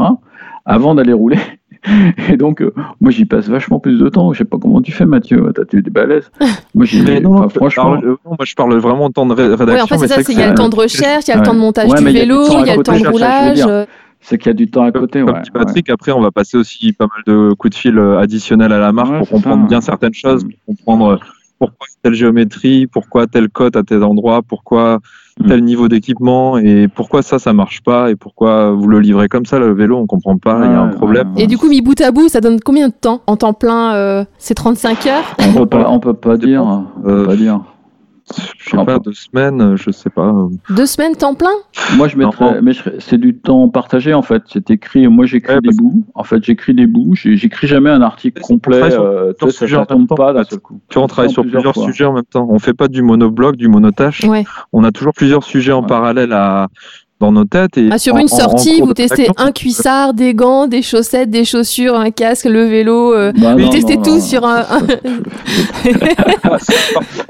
avant d'aller rouler. <laughs> Et donc, euh, moi, j'y passe vachement plus de temps. Je sais pas comment tu fais, Mathieu. T'as tu es des. <laughs> Moi, j'y enfin, franchement. alors, euh, moi, je parle vraiment de temps de ré- rédaction. Ouais, en fait, c'est ça, il y a le temps de recherche, il y a le temps de montage Ouais, du vélo, il y a le temps de roulage. euh, c'est qu'il y a du temps à côté. Comme ouais, dit Patrick, après, on va passer aussi pas mal de coups de fil euh, additionnels à la marque Ouais, pour comprendre ça. bien certaines choses, Mm. pour comprendre euh, pourquoi telle géométrie, pourquoi telle cote à tel endroit, pourquoi Mm. Tel niveau d'équipement et pourquoi ça, ça marche pas et pourquoi vous le livrez comme ça, le vélo, on comprend pas, il y a un problème. Et du coup, mis bout à bout, ça donne combien de temps En temps plein, euh, c'est 35 heures? On peut pas, on peut pas C'est dire. bon. on peut Euh, pas dire. Je sais pas, deux semaines, euh, je sais pas. Deux semaines temps plein? Moi, je mettrais, Non. mais c'est du temps partagé en fait. C'est écrit. Moi, j'écris Ouais, des parce- bouts. En fait, j'écris des bouts. J'écris jamais un article complet. sur euh, ça, ça en tombe pas en d'un fait. seul coup. Tu vois, on travaille sur plusieurs sujets en même temps. On fait pas du monobloc, du monotâche. Ouais. On a toujours plusieurs sujets en Ouais. parallèle à, dans nos têtes. Et Ah, Sur en- une sortie, vous testez un cuissard, des gants, des chaussettes, des chaussures, un casque, le vélo. euh, Bah, vous non, testez non, tout non. sur un. <laughs>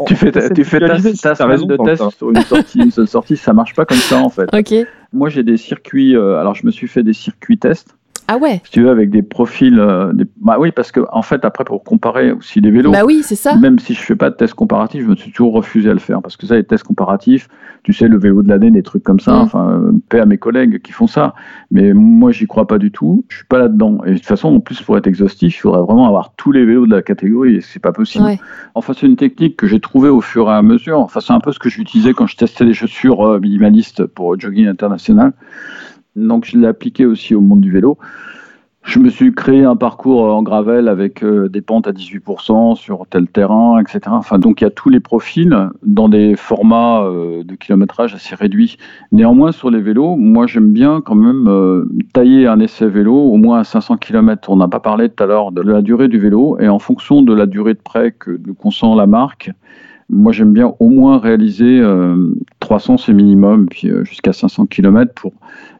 Tu fais ta, tu fais ta, visualisé, ta t'as semaine raison de test sur une sortie, une seule sortie. Ça marche pas comme ça en fait. <laughs> ok. Moi, j'ai des circuits. euh, alors, je me suis fait des circuits tests. Ah ouais. Si tu veux, avec des profils. euh, des- Bah oui, parce que en fait, après, pour comparer aussi les vélos. Bah oui, c'est ça. Même si je fais pas de test comparatif, je me suis toujours refusé à le faire parce que ça, les tests comparatifs, tu sais, le vélo de l'année, des trucs comme ça. Mm. Enfin, euh, paix à mes collègues qui font ça, mais moi, j'y crois pas du tout. Je suis pas là-dedans. Et de toute façon, en plus, pour être exhaustif, il faudrait vraiment avoir tous les vélos de la catégorie et c'est pas possible. Ouais. Enfin, c'est une technique que j'ai trouvée au fur et à mesure. Enfin, c'est un peu ce que j'utilisais quand je testais des chaussures euh, minimalistes pour Jogging International. Donc, je l'ai appliqué aussi au monde du vélo. je me suis créé un parcours en gravel avec euh, des pentes à 18% sur tel terrain, etc. Enfin, donc il y a tous les profils dans des formats euh, de kilométrage assez réduits. Néanmoins, sur les vélos, moi j'aime bien quand même euh, tailler un essai vélo au moins à 500 km. On n'a pas parlé tout à l'heure de la durée du vélo et en fonction de la durée de prêt que nous consent la marque, moi, j'aime bien au moins réaliser 300, c'est minimum, puis jusqu'à 500 km pour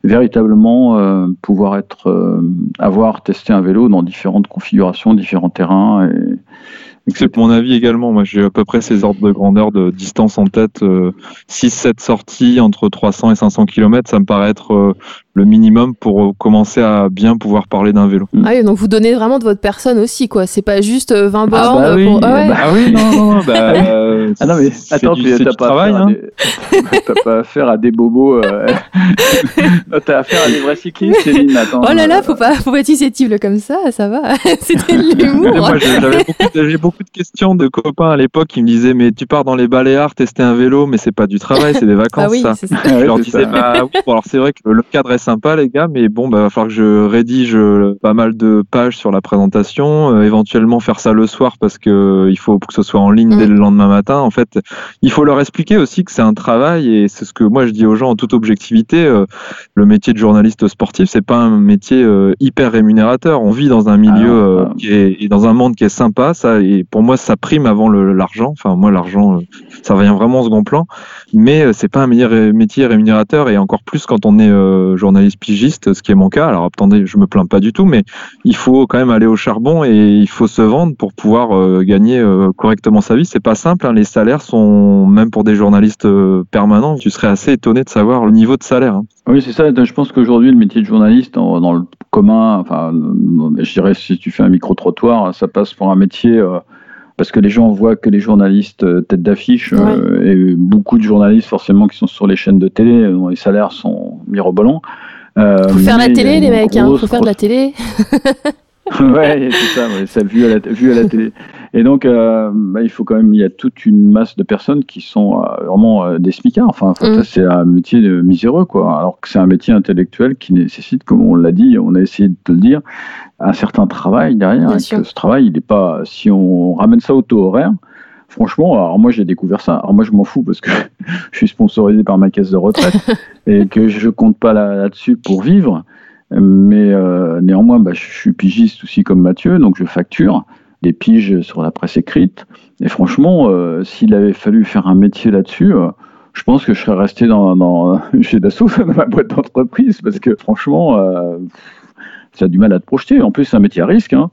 véritablement euh, pouvoir être, euh, avoir testé un vélo dans différentes configurations, différents terrains. Et, c'est mon avis également. Moi, j'ai à peu près ces ordres de grandeur de distance en tête. 6-7 euh, sorties entre 300 et 500 km, ça me paraît être le minimum pour euh, commencer à bien pouvoir parler d'un vélo. Ah oui, donc vous donnez vraiment de votre personne aussi, quoi. C'est pas juste 20 euh, bornes. Ah bah, oui, pour... ah, bah oui, non, non, bah, <laughs> ah non, mais attends, tu n'as pas, travail, hein. <laughs> pas affaire à des bobos. Euh... <laughs> t'as affaire à des vrais cyclistes, Céline. <laughs> Attends, oh là là, faut pas, faut pas être susceptible comme ça, ça va. C'était de l'humour. Moi, j'avais beaucoup, beaucoup, de questions de copains à l'époque qui me disaient, mais tu pars dans les Baléares tester un vélo, mais c'est pas du travail, c'est des vacances, ah oui, ça. ça. Je leur disais, bah alors c'est vrai que le cadre est sympa, les gars, mais bon, bah, va falloir que je rédige euh, pas mal de pages sur la présentation, euh, éventuellement faire ça le soir parce que euh, il faut que ce soit en ligne dès mm. le lendemain matin. En fait, il faut leur expliquer aussi que c'est un travail et c'est ce que moi je dis aux gens en toute objectivité. le métier de journaliste sportif, c'est pas un métier hyper rémunérateur. On vit dans un milieu ah, qui est et dans un monde qui est sympa. Ça et pour moi, ça prime avant l'argent. Enfin, moi, l'argent, ça vient vraiment au second plan. Mais c'est pas un métier rémunérateur et encore plus quand on est journaliste pigiste ce qui est mon cas. Alors attendez, je me plains pas du tout, mais il faut quand même aller au charbon et il faut se vendre pour pouvoir euh, gagner euh, correctement sa vie. C'est pas simple. Hein. Les salaires sont même pour des journalistes euh, permanents. Tu serais assez étonné de savoir le niveau de salaire. Hein. Oui, c'est ça. Je pense qu'aujourd'hui, le métier de journaliste, dans le commun, enfin, je dirais si tu fais un micro trottoir, ça passe pour un métier parce que les gens voient que les journalistes tête d'affiche et beaucoup de journalistes forcément qui sont sur les chaînes de télé dont les salaires sont mirobolants. Euh, faut faire la télé, les mecs, hein, faut faire de la télé. <laughs> ouais, c'est ça, ouais, ça vu à la, vu à la télé. Et donc, euh, bah, il faut quand même, il y a toute une masse de personnes qui sont euh, vraiment euh, des smicards. Enfin, mm. c'est un métier de miséreux, quoi. Alors que c'est un métier intellectuel qui nécessite, comme on l'a dit, on a essayé de te le dire, un certain travail derrière. et que ce travail, il n'est pas, si on ramène ça au taux horaire, franchement, alors moi j'ai découvert ça. Alors moi je m'en fous parce que <laughs> je suis sponsorisé par ma caisse de retraite <laughs> et que je compte pas là-dessus pour vivre. Mais euh, néanmoins, bah, je suis pigiste aussi comme Mathieu, donc je facture des piges sur la presse écrite. Et franchement, euh, s'il avait fallu faire un métier là-dessus, euh, je pense que je serais resté dans, dans <laughs> chez Dassault, <laughs> dans ma boîte d'entreprise, parce que franchement, ça a du mal à te projeter. En plus, c'est un métier à risque. Hein.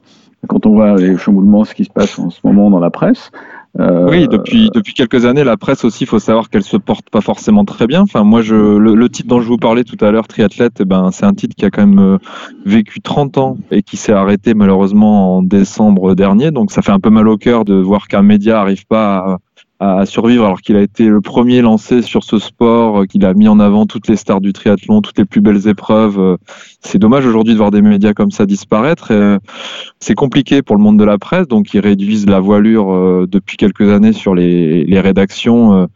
Quand on voit les chamboulements, ce qui se passe en ce moment dans la presse, euh, oui, depuis depuis quelques années, la presse aussi, il faut savoir qu'elle se porte pas forcément très bien. Enfin, moi, je le, titre dont je vous parlais tout à l'heure, triathlète, eh ben c'est un titre qui a quand même euh, vécu 30 ans et qui s'est arrêté malheureusement en décembre dernier. Donc, ça fait un peu mal au cœur de voir qu'un média arrive pas à à survivre alors qu'il a été le premier lancé sur ce sport, euh, qu'il a mis en avant toutes les stars du triathlon, toutes les plus belles épreuves. Euh, c'est dommage aujourd'hui de voir des médias comme ça disparaître. Euh, c'est compliqué pour le monde de la presse, donc ils réduisent la voilure depuis quelques années sur les, les rédactions.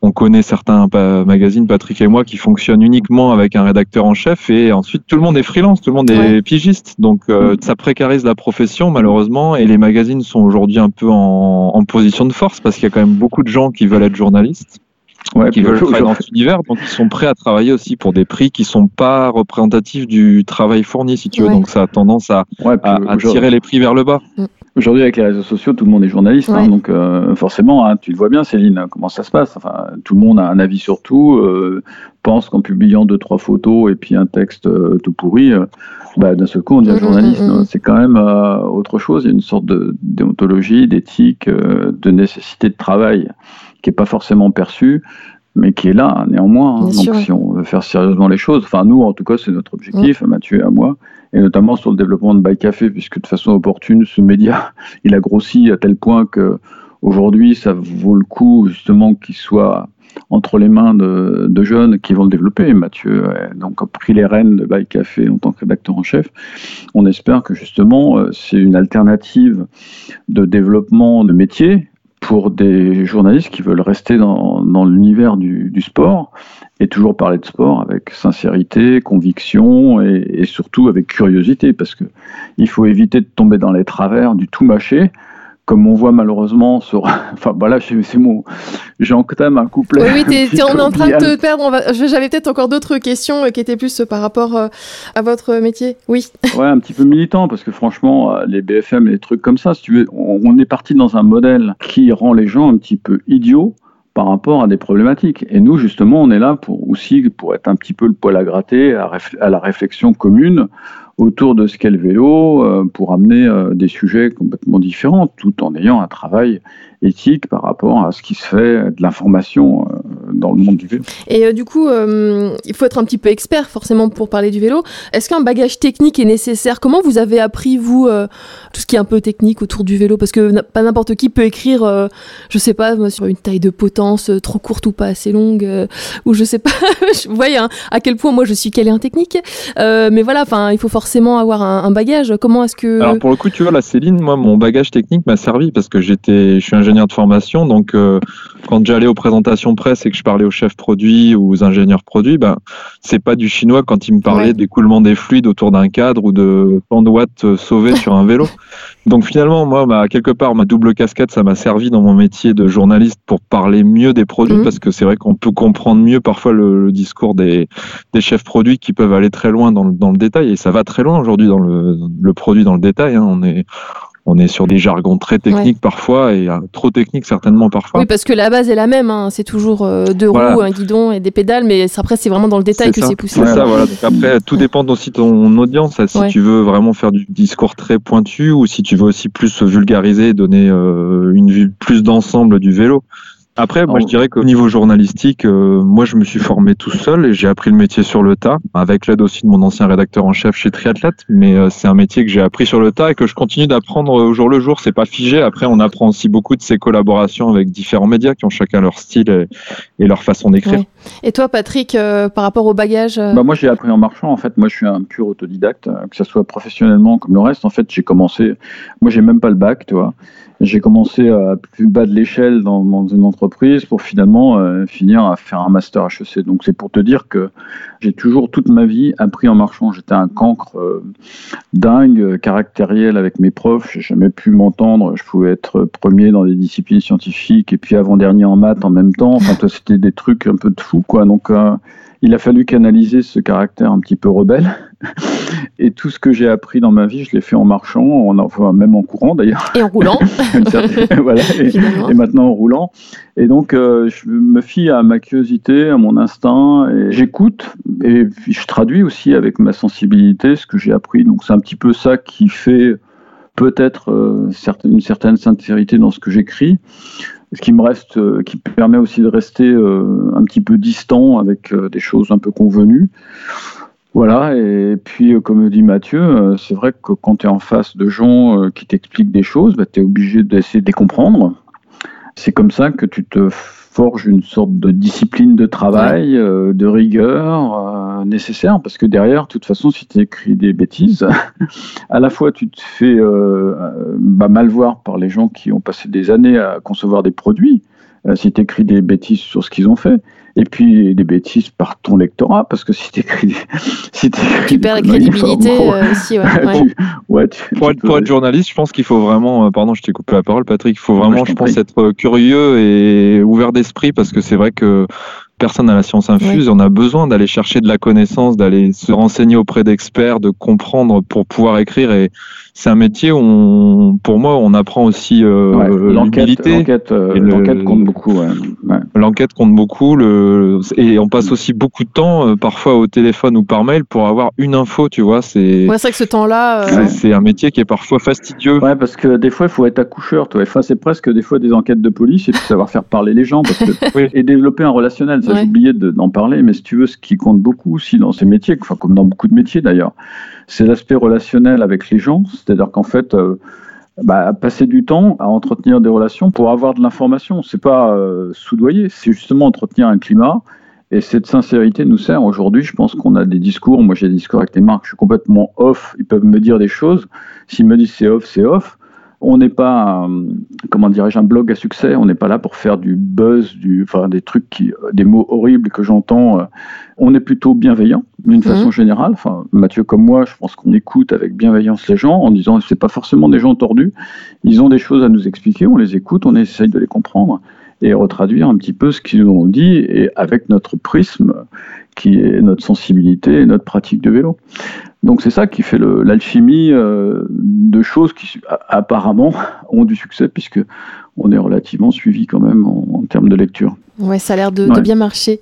On connaît certains magazines, Patrick et moi, qui fonctionnent uniquement avec un rédacteur en chef et ensuite tout le monde est freelance, tout le monde est pigiste. Donc ça précarise la profession malheureusement et les magazines sont aujourd'hui un peu en, en position de force parce qu'il y a quand même beaucoup de gens qui veulent être journalistes. qui veulent travailler dans cet univers, donc ils sont prêts à travailler aussi pour des prix qui sont pas représentatifs du travail fourni, si tu veux. Donc ça a tendance à, à, tirer les prix vers le bas. Mm. Aujourd'hui, avec les réseaux sociaux, tout le monde est journaliste, hein, donc euh, forcément, hein, tu le vois bien, Céline, comment ça se passe? Enfin, tout le monde a un avis sur tout, euh, pense qu'en publiant deux trois photos et puis un texte euh, tout pourri, bah, d'un seul coup, on devient mm, mm, journaliste. C'est quand même autre chose. Il y a une sorte de déontologie, d'éthique, de nécessité de travail qui est pas forcément perçue mais qui est là néanmoins. Hein. Donc si on veut faire sérieusement les choses, enfin nous en tout cas c'est notre objectif, Mathieu et à moi, et notamment sur le développement de Bike Café, puisque de façon opportune, ce média, <laughs> il a grossi à tel point que aujourd'hui, ça vaut le coup justement qu'il soit entre les mains de, jeunes qui vont le développer. Mathieu a donc pris les rênes de Bike Café en tant que rédacteur en chef. On espère que justement, euh, c'est une alternative de développement de métier pour des journalistes qui veulent rester dans, l'univers du, sport et toujours parler de sport avec sincérité, conviction et, surtout avec curiosité parce que il faut éviter de tomber dans les travers du tout mâché comme on voit malheureusement sur. <laughs> Enfin, voilà, c'est mon. J'entame un couplet. Oui, oui, on est <laughs> en train de te perdre. J'avais peut-être encore d'autres questions euh, qui étaient plus par rapport euh, à votre métier. Oui. <laughs> Ouais, un petit peu militant, parce que franchement, euh, les BFM et les trucs comme ça, si tu veux, on est parti dans un modèle qui rend les gens un petit peu idiots par rapport à des problématiques. Et nous, justement, on est là pour aussi pour être un petit peu le poil à gratter à, la réflexion commune autour de ce qu'est le vélo, euh, pour amener euh, des sujets complètement différents, tout en ayant un travail éthique par rapport à ce qui se fait de l'information euh, dans le monde du vélo. Et du coup, il faut être un petit peu expert forcément pour parler du vélo. Est-ce qu'un bagage technique est nécessaire? Comment vous avez appris, vous, tout ce qui est un peu technique autour du vélo? Parce que pas n'importe qui peut écrire, je sais pas, sur une taille de potence trop courte ou pas assez longue, ou je sais pas, <laughs> vous voyez hein, à quel point moi je suis calé technique. mais voilà, il faut forcément avoir un, un bagage. Comment est-ce que... Alors pour le coup, tu vois, la Céline, moi, mon bagage technique m'a servi parce que j'étais, je suis ingénieur de formation. Donc, euh, quand j'allais aux présentations presse et que je parlais aux chefs produits ou aux ingénieurs produits, ben, c'est pas du chinois quand ils me parlaient d'écoulement des fluides autour d'un cadre ou de tant de watts euh, sauvés sur un vélo. <laughs> Donc, finalement, moi, bah, quelque part, ma double casquette, ça m'a servi dans mon métier de journaliste pour parler mieux des produits mhm. parce que c'est vrai qu'on peut comprendre mieux parfois le, discours des, des, chefs produits qui peuvent aller très loin dans le, dans le détail et ça va très loin aujourd'hui dans le, le, produit dans le détail. Hein. On est on est sur des jargons très techniques parfois et euh, trop techniques certainement parfois. Oui, parce que la base est la même. Hein. C'est toujours euh, deux roues, un guidon et des pédales, mais après c'est vraiment dans le détail que c'est poussé. C'est ça, voilà. Donc après, tout dépend aussi de ton audience. Si tu veux vraiment faire du discours très pointu ou si tu veux aussi plus vulgariser, donner euh, une vue plus d'ensemble du vélo. Après, moi, je dirais qu'au niveau journalistique, euh, moi, je me suis formé tout seul et j'ai appris le métier sur le tas, avec l'aide aussi de mon ancien rédacteur en chef chez Triathlète. Mais euh, c'est un métier que j'ai appris sur le tas et que je continue d'apprendre au jour le jour. C'est pas figé. Après, on apprend aussi beaucoup de ces collaborations avec différents médias qui ont chacun leur style et, leur façon d'écrire. Et toi, Patrick, euh, par rapport au bagage bah, Moi, j'ai appris en marchant. En fait, moi, je suis un pur autodidacte, que ce soit professionnellement comme le reste. En fait, j'ai commencé. Moi, j'ai même pas le bac, tu vois. J'ai commencé à plus bas de l'échelle dans, une entreprise pour finalement euh, finir à faire un master HEC. Donc c'est pour te dire que j'ai toujours toute ma vie appris en marchant. J'étais un cancre euh, dingue, caractériel avec mes profs. J'ai jamais pu m'entendre. Je pouvais être premier dans des disciplines scientifiques et puis avant-dernier en maths en même temps. Enfin, c'était des trucs un peu de fou, quoi. Donc euh, il a fallu canaliser ce caractère un petit peu rebelle. <laughs> Et tout ce que j'ai appris dans ma vie, je l'ai fait en marchant, en, enfin, même en courant d'ailleurs. Et en roulant. <laughs> <laughs> voilà, et, maintenant en roulant. Et donc, euh, je me fie à ma curiosité, à mon instinct, et j'écoute, et je traduis aussi avec ma sensibilité ce que j'ai appris. Donc, c'est un petit peu ça qui fait peut-être euh, une certaine sincérité dans ce que j'écris ce qui me reste, euh, qui permet aussi de rester euh, un petit peu distant avec euh, des choses un peu convenues. Voilà, et puis comme dit Mathieu, c'est vrai que quand tu es en face de gens qui t'expliquent des choses, bah, tu es obligé d'essayer de les comprendre. C'est comme ça que tu te forges une sorte de discipline de travail, de rigueur nécessaire, parce que derrière, de toute façon, si tu écris des bêtises, <laughs> à la fois tu te fais bah, mal voir par les gens qui ont passé des années à concevoir des produits, euh, si tu écris des bêtises sur ce qu'ils ont fait, et puis des bêtises par ton lectorat, parce que si tu écris. <laughs> Si tu perds la crédibilité euh, aussi, ouais. <laughs> pour, être, journaliste, je pense qu'il faut vraiment. Euh, pardon, je t'ai coupé la parole, Patrick. Il faut vraiment, je, pense, être curieux et ouvert d'esprit, parce que c'est vrai que personne à la science infuse. On a besoin d'aller chercher de la connaissance, d'aller se renseigner auprès d'experts, de comprendre pour pouvoir écrire. Et c'est un métier où, on, pour moi, on apprend aussi euh, l'humilité. Euh, l'enquête compte beaucoup. L'enquête compte beaucoup. Le, et on passe aussi beaucoup de temps, euh, parfois au téléphone ou par mail, pour avoir une info. Tu vois, c'est. Vrai que ce temps-là. C'est un métier qui est parfois fastidieux. Ouais, parce que des fois, il faut être accoucheur. Toi. Enfin, c'est presque des fois des enquêtes de police et savoir faire parler les gens parce que, <laughs> et développer un relationnel. Ça, j'ai oublié d'en parler, mais si tu veux, ce qui compte beaucoup aussi dans ces métiers, enfin, comme dans beaucoup de métiers d'ailleurs, c'est l'aspect relationnel avec les gens. C'est-à-dire qu'en fait, euh, bah, passer du temps à entretenir des relations pour avoir de l'information, c'est pas euh, soudoyer, c'est justement entretenir un climat. Et cette sincérité nous sert aujourd'hui. Je pense qu'on a des discours. Moi, j'ai des discours avec les marques. Je suis complètement off. Ils peuvent me dire des choses. S'ils me disent c'est off, c'est off. On n'est pas, euh, comment dirais-je, un blog à succès. On n'est pas là pour faire du buzz, du, enfin, des trucs qui, des mots horribles que j'entends. On est plutôt bienveillant d'une façon mhm. générale. Enfin, Mathieu comme moi, je pense qu'on écoute avec bienveillance les gens en disant c'est pas forcément des gens tordus. Ils ont des choses à nous expliquer. On les écoute, on essaye de les comprendre et retraduire un petit peu ce qu'ils nous ont dit et avec notre prisme qui est notre sensibilité et notre pratique de vélo. Donc c'est ça qui fait l'alchimie euh, de choses qui apparemment ont du succès puisque on est relativement suivi quand même en termes de lecture. Ouais, ça a l'air de, bien marcher.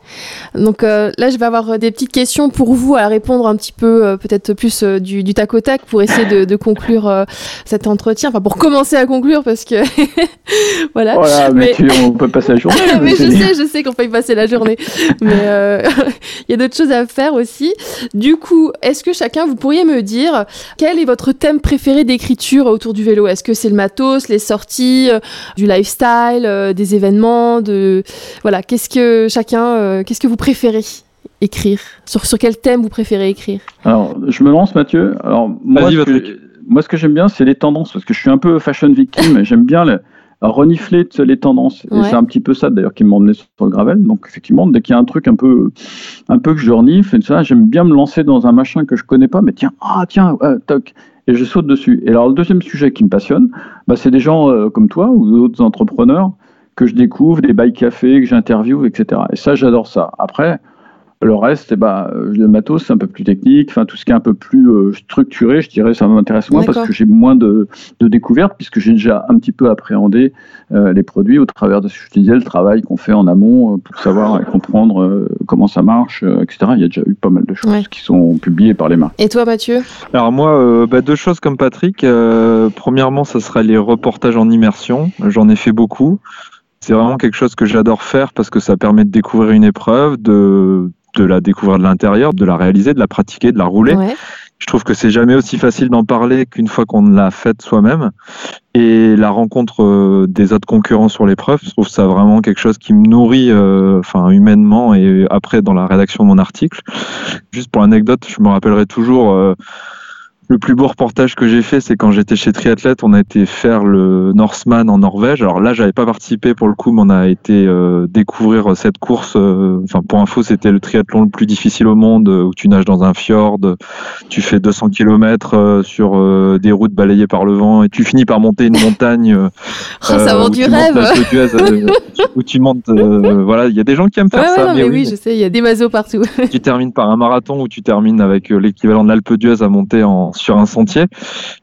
Donc euh, là, je vais avoir euh, des petites questions pour vous à répondre un petit peu, euh, peut-être plus du, du, tac au tac pour essayer de, conclure cet entretien. Enfin, pour commencer à conclure, parce que <laughs> voilà. Voilà, mais, on peut passer la journée. <laughs> mais je sais, je sais qu'on peut y passer la journée. mais <laughs> il y a d'autres choses à faire aussi. Du coup, est-ce que chacun, vous pourriez me dire quel est votre thème préféré d'écriture autour du vélo? Est-ce que c'est le matos, les sorties, du lifestyle, des événements, de voilà, qu'est-ce que chacun, euh, qu'est-ce que vous préférez écrire? Sur, sur quel thème vous préférez écrire? Alors, je me lance, Mathieu. Alors, moi, ce que, moi, ce que j'aime bien, c'est les tendances, parce que je suis un peu fashion victime, j'aime bien renifler les tendances. Et c'est un petit peu ça, d'ailleurs, qui m'a emmené sur le gravel. Donc, effectivement, dès qu'il y a un truc un peu, un peu que je renifle, et ça, j'aime bien me lancer dans un machin que je connais pas, mais tiens, ah, tiens, toc et je saute dessus. Et alors, le deuxième sujet qui me passionne, bah, c'est des gens euh, comme toi ou d'autres entrepreneurs que je découvre, des bails cafés que j'interviewe, etc. Et ça, j'adore ça. Après, le reste, eh ben, le matos, c'est un peu plus technique. Enfin, tout ce qui est un peu plus euh, structuré, je dirais, ça m'intéresse moins parce que j'ai moins de, de découvertes, puisque j'ai déjà un petit peu appréhendé euh, les produits au travers de ce que je disais, le travail qu'on fait en amont euh, pour savoir et comprendre comment ça marche, etc. Il y a déjà eu pas mal de choses qui sont publiées par les marques. Et toi, Mathieu? Alors moi, bah, deux choses comme Patrick. premièrement, ça sera les reportages en immersion. J'en ai fait beaucoup. C'est vraiment quelque chose que j'adore faire parce que ça permet de découvrir une épreuve, de, de la découvrir de l'intérieur, de la réaliser, de la pratiquer, de la rouler. Je trouve que c'est jamais aussi facile d'en parler qu'une fois qu'on l'a faite soi-même. Et la rencontre euh, des autres concurrents sur l'épreuve, je trouve ça vraiment quelque chose qui me nourrit, euh, enfin humainement et après dans la rédaction de mon article. Juste pour l'anecdote, je me rappellerai toujours. Euh, le plus beau reportage que j'ai fait, c'est quand j'étais chez Triathlète, on a été faire le Norseman en Norvège. Alors là, j'avais pas participé pour le coup, mais on a été euh, découvrir cette course. Euh, enfin, pour info, c'était le triathlon le plus difficile au monde, euh, où tu nages dans un fjord, tu fais 200 km sur des routes balayées par le vent, et tu finis par monter une montagne. <laughs> oh, ça vend du rêve. où tu montes. voilà, il y a des gens qui aiment faire ça. mais, oui, je sais, il y a des mazos partout. tu termines par un marathon où tu termines avec l'équivalent de l'Alpe d'Huez à monter en sur un sentier.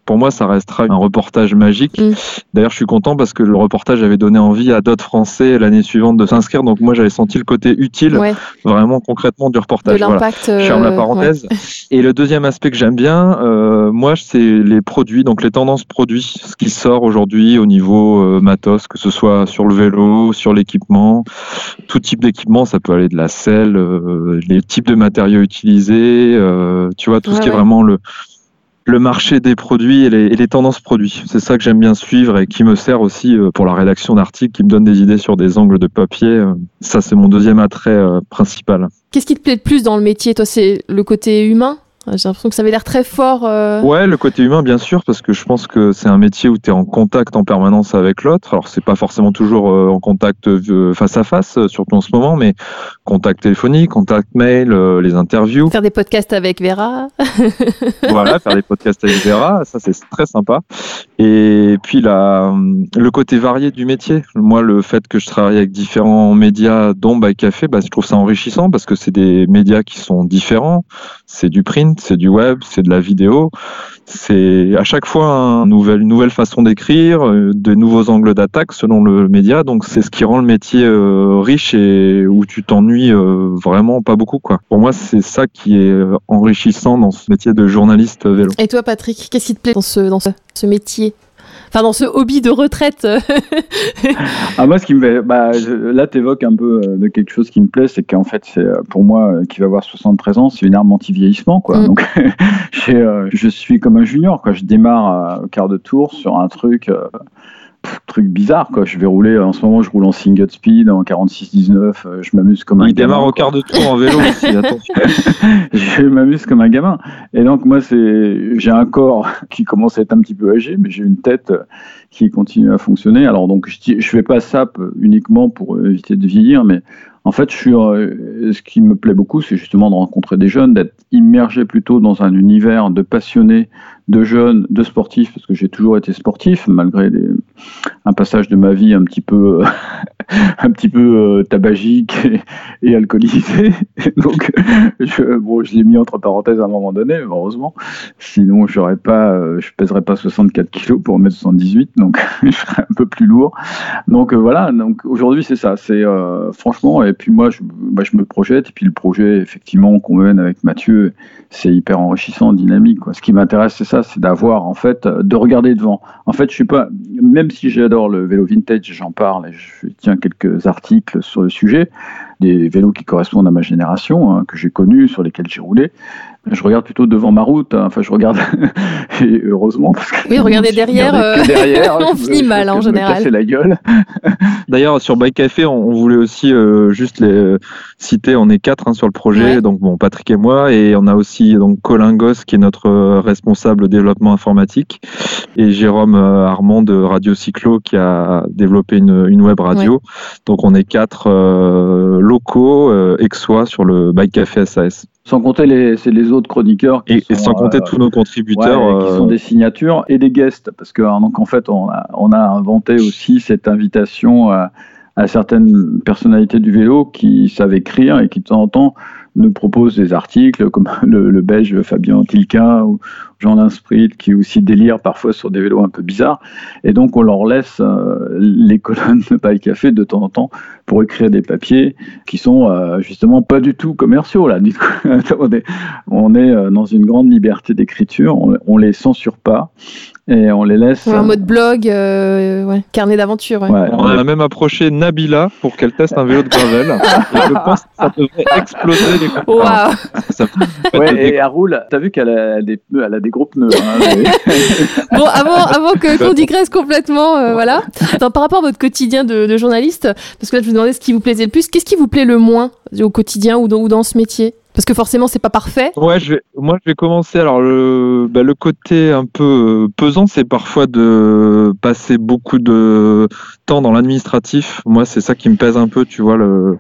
Pour moi, ça restera un reportage magique. Mm. D'ailleurs, je suis content parce que le reportage avait donné envie à d'autres Français l'année suivante de s'inscrire. Donc moi, j'avais senti le côté utile, vraiment concrètement du reportage. De voilà. Je ferme la euh, parenthèse. Et le deuxième aspect que j'aime bien, euh, moi, c'est les produits, donc les tendances produits, ce qui sort aujourd'hui au niveau euh, matos, que ce soit sur le vélo, sur l'équipement, tout type d'équipement, ça peut aller de la selle, les types de matériaux utilisés, tu vois, tout ce qui est vraiment le le marché des produits et les, tendances produits. C'est ça que j'aime bien suivre et qui me sert aussi euh, pour la rédaction d'articles, qui me donne des idées sur des angles de papier. Euh, ça, c'est mon deuxième attrait euh, principal. Qu'est-ce qui te plaît le plus dans le métier? Toi, c'est le côté humain? J'ai l'impression que ça avait l'air très fort. Euh... Ouais, le côté humain, bien sûr, parce que je pense que c'est un métier où tu es en contact en permanence avec l'autre. Alors, c'est pas forcément toujours euh, en contact euh, face à face, euh, surtout en ce moment, mais contact téléphonique, contact mail, les interviews. Faire des podcasts avec Vera. <laughs> voilà, faire des podcasts avec Vera, ça c'est très sympa. Et puis la, le côté varié du métier. Moi, le fait que je travaille avec différents médias, dont By Café, bah, je trouve ça enrichissant parce que c'est des médias qui sont différents. C'est du print c'est du web, c'est de la vidéo. C'est à chaque fois une nouvelle, façon d'écrire, euh, de nouveaux angles d'attaque selon le média. Donc c'est ce qui rend le métier euh, riche et où tu t'ennuies euh, vraiment pas beaucoup. Quoi. Pour moi, c'est ça qui est enrichissant dans ce métier de journaliste vélo. Et toi, Patrick, qu'est-ce qui te plaît dans ce métier? Enfin dans ce hobby de retraite <laughs> ah, Moi, ce qui me bah, là, tu évoques un peu euh, de quelque chose qui me plaît, c'est qu'en fait, c'est euh, pour moi, euh, qui va avoir 73 ans, c'est une arme anti-vieillissement. Quoi. Mm. Donc, <laughs> je suis comme un junior. Quoi. Je démarre au quart de tour sur un truc truc bizarre quoi. Je vais rouler en ce moment, je roule en single speed en 46-19. euh, je m'amuse comme un Il gamin. démarre au quart de tour en vélo aussi, <laughs> attention. je m'amuse comme un gamin. Et donc moi, c'est j'ai un corps <laughs> qui commence à être un petit peu âgé, mais j'ai une tête euh, qui continue à fonctionner. Alors donc je je fais pas ça uniquement pour éviter de vieillir, mais en fait, euh, ce qui me plaît beaucoup, c'est justement de rencontrer des jeunes, d'être immergé plutôt dans un univers de passionnés, de jeunes, de sportifs, parce que j'ai toujours été sportif, malgré un passage de ma vie un petit peu, <laughs> un petit peu euh, tabagique et, alcoolisé. <laughs> Donc, je, bon, je l'ai mis entre parenthèses à un moment donné, heureusement. Sinon, j'aurais pas, euh, je pèserais pas 64 kilos pour 1m78, donc <laughs> je serais un peu plus lourd. Donc euh, voilà, donc aujourd'hui c'est ça, c'est euh, franchement, et puis moi je, bah, je me projette, et puis le projet effectivement qu'on mène avec Mathieu, c'est hyper enrichissant, dynamique. Quoi. Ce qui m'intéresse c'est ça, c'est d'avoir en fait, de regarder devant. En fait, je suis pas, même si j'adore le vélo vintage, j'en parle, et je tiens quelques articles sur le sujet, des vélos qui correspondent à ma génération, hein, que j'ai connus, sur lesquels j'ai roulé. Je regarde plutôt devant ma route, hein. enfin je regarde, <laughs> et heureusement, parce que Oui, regardez derrière, euh, derrière, <laughs> on finit je mal, en de me général. casser la gueule. <laughs> D'ailleurs, sur Bike Café, on, on voulait aussi euh, juste les euh, citer. On est quatre hein, sur le projet, Ouais. donc bon, Patrick et moi, et on a aussi donc Colin Goss qui est notre euh, responsable développement informatique, et Jérôme euh, Armand de Radio Cyclo qui a développé une, une web radio. Donc on est quatre euh, locaux euh, exois sur le Bike Café SAS, Sans compter les, autres chroniqueurs qui et, et sont, sans compter euh, tous nos contributeurs. ouais, qui euh, sont des signatures et des guests, parce que hein, donc en fait on a, on a inventé aussi cette invitation à, à certaines personnalités du vélo qui savent écrire et qui de temps en temps nous proposent des articles comme le, le belge Fabien Tilquin ou Jean Linsprit qui aussi délire parfois sur des vélos un peu bizarres et donc on leur laisse euh, les colonnes de Bike Café de temps en temps pour écrire des papiers qui sont euh, justement pas du tout commerciaux là. Du coup, on est, on est euh, dans une grande liberté d'écriture, on, on les censure pas et on les laisse. En mode blog, euh, ouais, carnet d'aventure. Ouais. Ouais, On a même approché Nabila pour qu'elle teste un vélo de gravel. <laughs> Je pense que ça devrait exploser les. Ça Ouais, être et elle roule, t'as vu qu'elle a des pneus, elle a des gros pneus. hein, mais- <laughs> Bon, avant, avant que <laughs> qu'on digresse complètement, euh, voilà. Attends, par rapport à votre quotidien de, de journaliste, parce que là, je vous demandais ce qui vous plaisait le plus. Qu'est-ce qui vous plaît le moins au quotidien ou dans, ou dans ce métier? Parce que forcément, c'est pas parfait. Ouais, je vais, moi je vais commencer. Alors le, bah, le côté un peu euh, pesant, c'est parfois de passer beaucoup de temps dans l'administratif. Moi, c'est ça qui me pèse un peu, tu vois, le,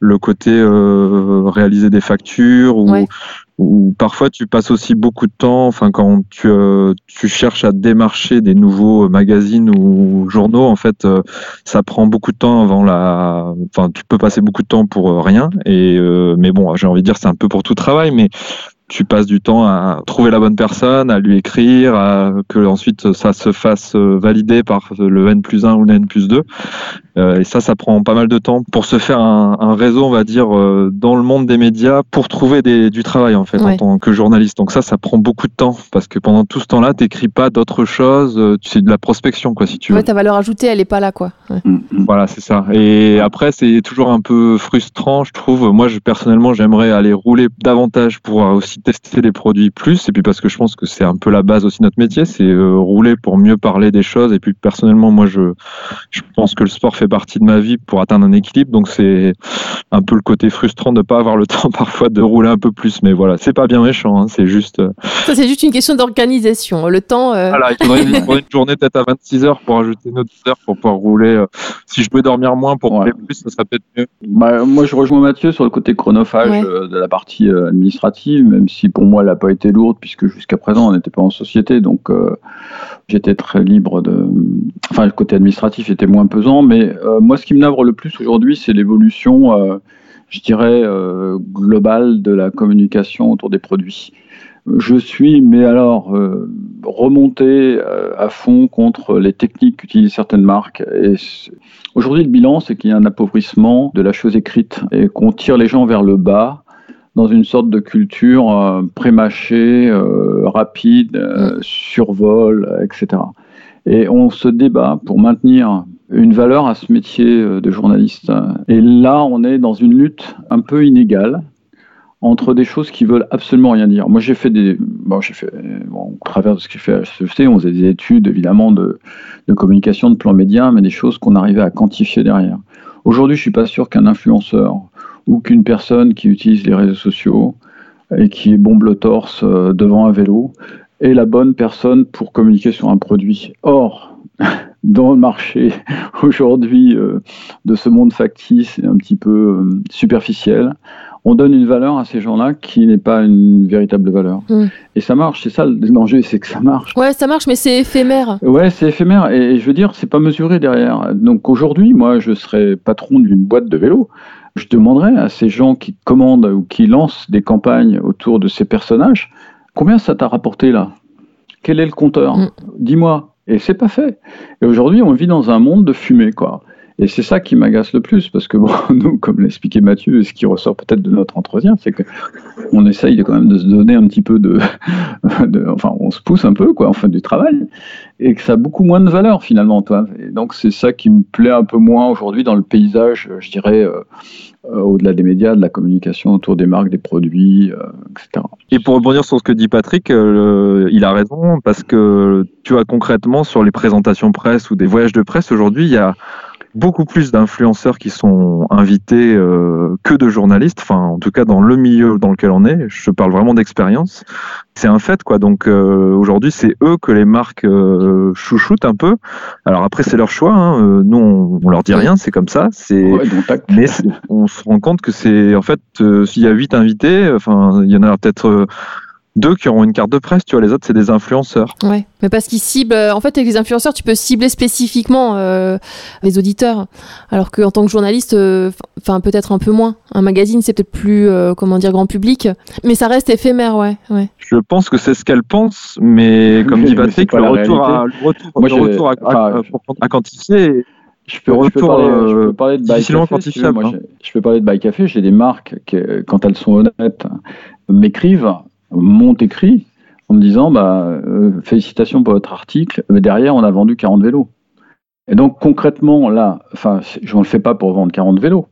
le côté euh, réaliser des factures ou, Ouais. ou parfois tu passes aussi beaucoup de temps. Enfin, quand tu, euh, tu cherches à démarcher des nouveaux magazines ou journaux, en fait, euh, ça prend beaucoup de temps avant la. Enfin, tu peux passer beaucoup de temps pour euh, rien. Et euh, mais bon, j'ai envie de dire, c'est un peu pour tout travail, mais tu passes du temps à trouver la bonne personne, à lui écrire, à que ensuite ça se fasse euh, valider par le N plus 1 ou le N plus 2. Euh, et ça, ça prend pas mal de temps pour se faire un, un réseau, on va dire, euh, dans le monde des médias pour trouver des, du travail en fait Ouais. en tant que journaliste. Donc ça, ça prend beaucoup de temps parce que pendant tout ce temps-là, t'écris pas d'autres choses. euh, C'est de la prospection, quoi, si tu veux. Ouais, ta valeur ajoutée, elle est pas là, quoi. Ouais. Mm, mm. Voilà, c'est ça. Et après, c'est toujours un peu frustrant, je trouve. Moi, je, personnellement, j'aimerais aller rouler davantage pour euh, aussi tester les produits plus. Et puis parce que je pense que c'est un peu la base aussi de notre métier, c'est euh, rouler pour mieux parler des choses. Et puis personnellement, moi, je, je pense que le sport fait partie de ma vie pour atteindre un équilibre. Donc c'est un peu le côté frustrant de pas avoir le <laughs> temps parfois de rouler un peu plus. Mais voilà, c'est pas bien méchant. hein. C'est juste. euh, Ça, c'est juste une question d'organisation. Le temps. euh, voilà, il faudrait, une <laughs> journée peut-être à 26 heures pour ajouter une autre heure pour pouvoir rouler. euh, Si je peux dormir moins pour Ouais. rouler plus, ça serait peut-être mieux. Bah, moi, je rejoins Mathieu sur le côté chronophage Ouais. euh, de la partie euh, administrative, même si pour moi, elle n'a pas été lourde, puisque jusqu'à présent, on n'était pas en société, donc euh, j'étais très libre de. Enfin, le côté administratif était moins pesant, mais euh, moi, ce qui me navre le plus aujourd'hui, c'est l'évolution, euh, je dirais, euh, globale de la communication autour des produits. Je suis, mais alors, remonté à fond contre les techniques qu'utilisent certaines marques. Et Aujourd'hui, le bilan, c'est qu'il y a un appauvrissement de la chose écrite et qu'on tire les gens vers le bas dans une sorte de culture euh, prémâchée, euh, rapide, euh, survol, euh, etc. Et on se débat pour maintenir une valeur à ce métier de journaliste. Et là, on est dans une lutte un peu inégale entre des choses qui veulent absolument rien dire. Moi, j'ai fait des, bon, j'ai fait, bon, au travers de ce que j'ai fait à HEC, on faisait des études évidemment de, de communication, de plan média, mais des choses qu'on arrivait à quantifier derrière. Aujourd'hui, je suis pas sûr qu'un influenceur ou qu'une personne qui utilise les réseaux sociaux et qui bombe le torse euh, devant un vélo est la bonne personne pour communiquer sur un produit. Or, <laughs> dans le marché <laughs> aujourd'hui euh, de ce monde factice et un petit peu euh, superficiel, on donne une valeur à ces gens-là qui n'est pas une véritable valeur. Mm. Et ça marche, c'est ça le danger, c'est que ça marche. Ouais, ça marche, mais c'est éphémère. Ouais, c'est éphémère et, et je veux dire, c'est pas mesuré derrière. Donc aujourd'hui, moi, je serais patron d'une boîte de vélo. Je demanderais à ces gens qui commandent ou qui lancent des campagnes autour de ces personnages, combien ça t'a rapporté là? Quel est le compteur? Mm. Dis-moi. Et c'est pas fait. Et aujourd'hui, on vit dans un monde de fumée, quoi. Et c'est ça qui m'agace le plus, parce que <laughs> bon, nous, comme l'expliquait Mathieu, et ce qui ressort peut-être de notre entretien, c'est que on essaye quand même de se donner un petit peu de, <laughs> enfin, on se pousse un peu, quoi, enfin, du travail, et que ça a beaucoup moins de valeur finalement, toi. Et donc c'est ça qui me plaît un peu moins aujourd'hui dans le paysage, je dirais, euh, euh, au-delà des médias, de la communication autour des marques, des produits, euh, etc. Et pour rebondir sur ce que dit Patrick, il a raison parce que tu vois concrètement sur les présentations presse ou des voyages de presse aujourd'hui, il y a beaucoup plus d'influenceurs qui sont invités euh, que de journalistes. Enfin, en tout cas dans le milieu dans lequel on est, je parle vraiment d'expérience. C'est un fait quoi. Donc euh, aujourd'hui, c'est eux que les marques euh, chouchoutent un peu. Alors après, c'est leur choix. Hein. Euh, Nous, on, on leur dit rien. C'est comme ça. C'est Ouais, mais on se rend compte que c'est en fait euh, s'il y a huit invités, enfin il y en a peut-être euh, deux qui auront une carte de presse, tu vois, les autres c'est des influenceurs. Ouais, mais parce qu'ils ciblent. euh, En fait, avec les influenceurs, tu peux cibler spécifiquement euh, les auditeurs, alors qu'en tant que journaliste, euh, enfin peut-être un peu moins. Un magazine, c'est peut-être plus, euh, comment dire, grand public, mais ça reste éphémère, ouais, ouais. Je pense que c'est ce qu'elle pense, mais comme dit Patrick, le retour, à, le retour, Moi, le j'ai- retour à, à- enfin, à quantifier. Je peux, je peux retour, parler, je euh, peux parler de Buy difficilement Café, si veux. Moi, hein. je peux parler de Buy Café. J'ai des marques qui, quand elles sont honnêtes, m'écrivent, m'ont écrit en me disant bah, euh, félicitations pour votre article, mais derrière, on a vendu 40 vélos. Et donc, concrètement, là, enfin, je ne le fais pas pour vendre 40 vélos.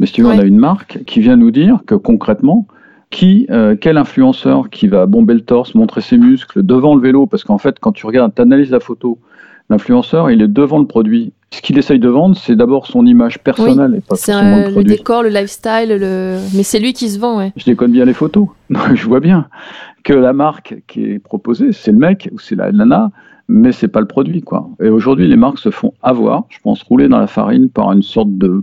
Mais si tu veux, Ouais. on a une marque qui vient nous dire que concrètement, qui, euh, quel influenceur qui va bomber le torse, montrer ses muscles devant le vélo, parce qu'en fait, quand tu regardes, tu analyses la photo, l'influenceur, il est devant le produit. Ce qu'il essaye de vendre, c'est d'abord son image personnelle et pas C'est euh, le le décor, le lifestyle, le... mais c'est lui qui se vend, ouais. Je déconne bien les photos. <laughs> je vois bien que la marque qui est proposée, c'est le mec ou c'est la nana, mais c'est pas le produit, quoi. Et aujourd'hui, les marques se font avoir, je pense, rouler dans la farine par une sorte de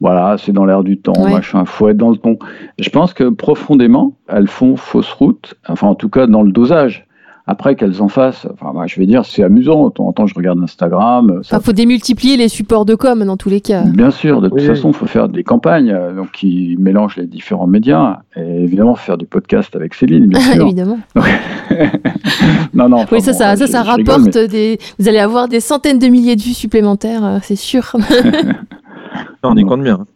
voilà, c'est dans l'air du temps, Ouais. machin, faut être dans le ton. Je pense que profondément, elles font fausse route, enfin en tout cas dans le dosage. Après qu'elles en fassent, enfin je vais dire, c'est amusant. De temps en temps, je regarde Instagram. Ça Enfin, faut démultiplier les supports de com dans tous les cas. Bien sûr, de toute Oui. façon, il faut faire des campagnes euh, donc, qui mélangent les différents médias et évidemment faire du podcast avec Céline, bien <laughs> sûr. Évidemment. <laughs> non, non, enfin, oui, ça, bon, ça, ça, je- ça je rigole, rapporte des. Vous allez avoir des centaines de milliers de vues supplémentaires, euh, c'est sûr. <laughs> On y compte bien.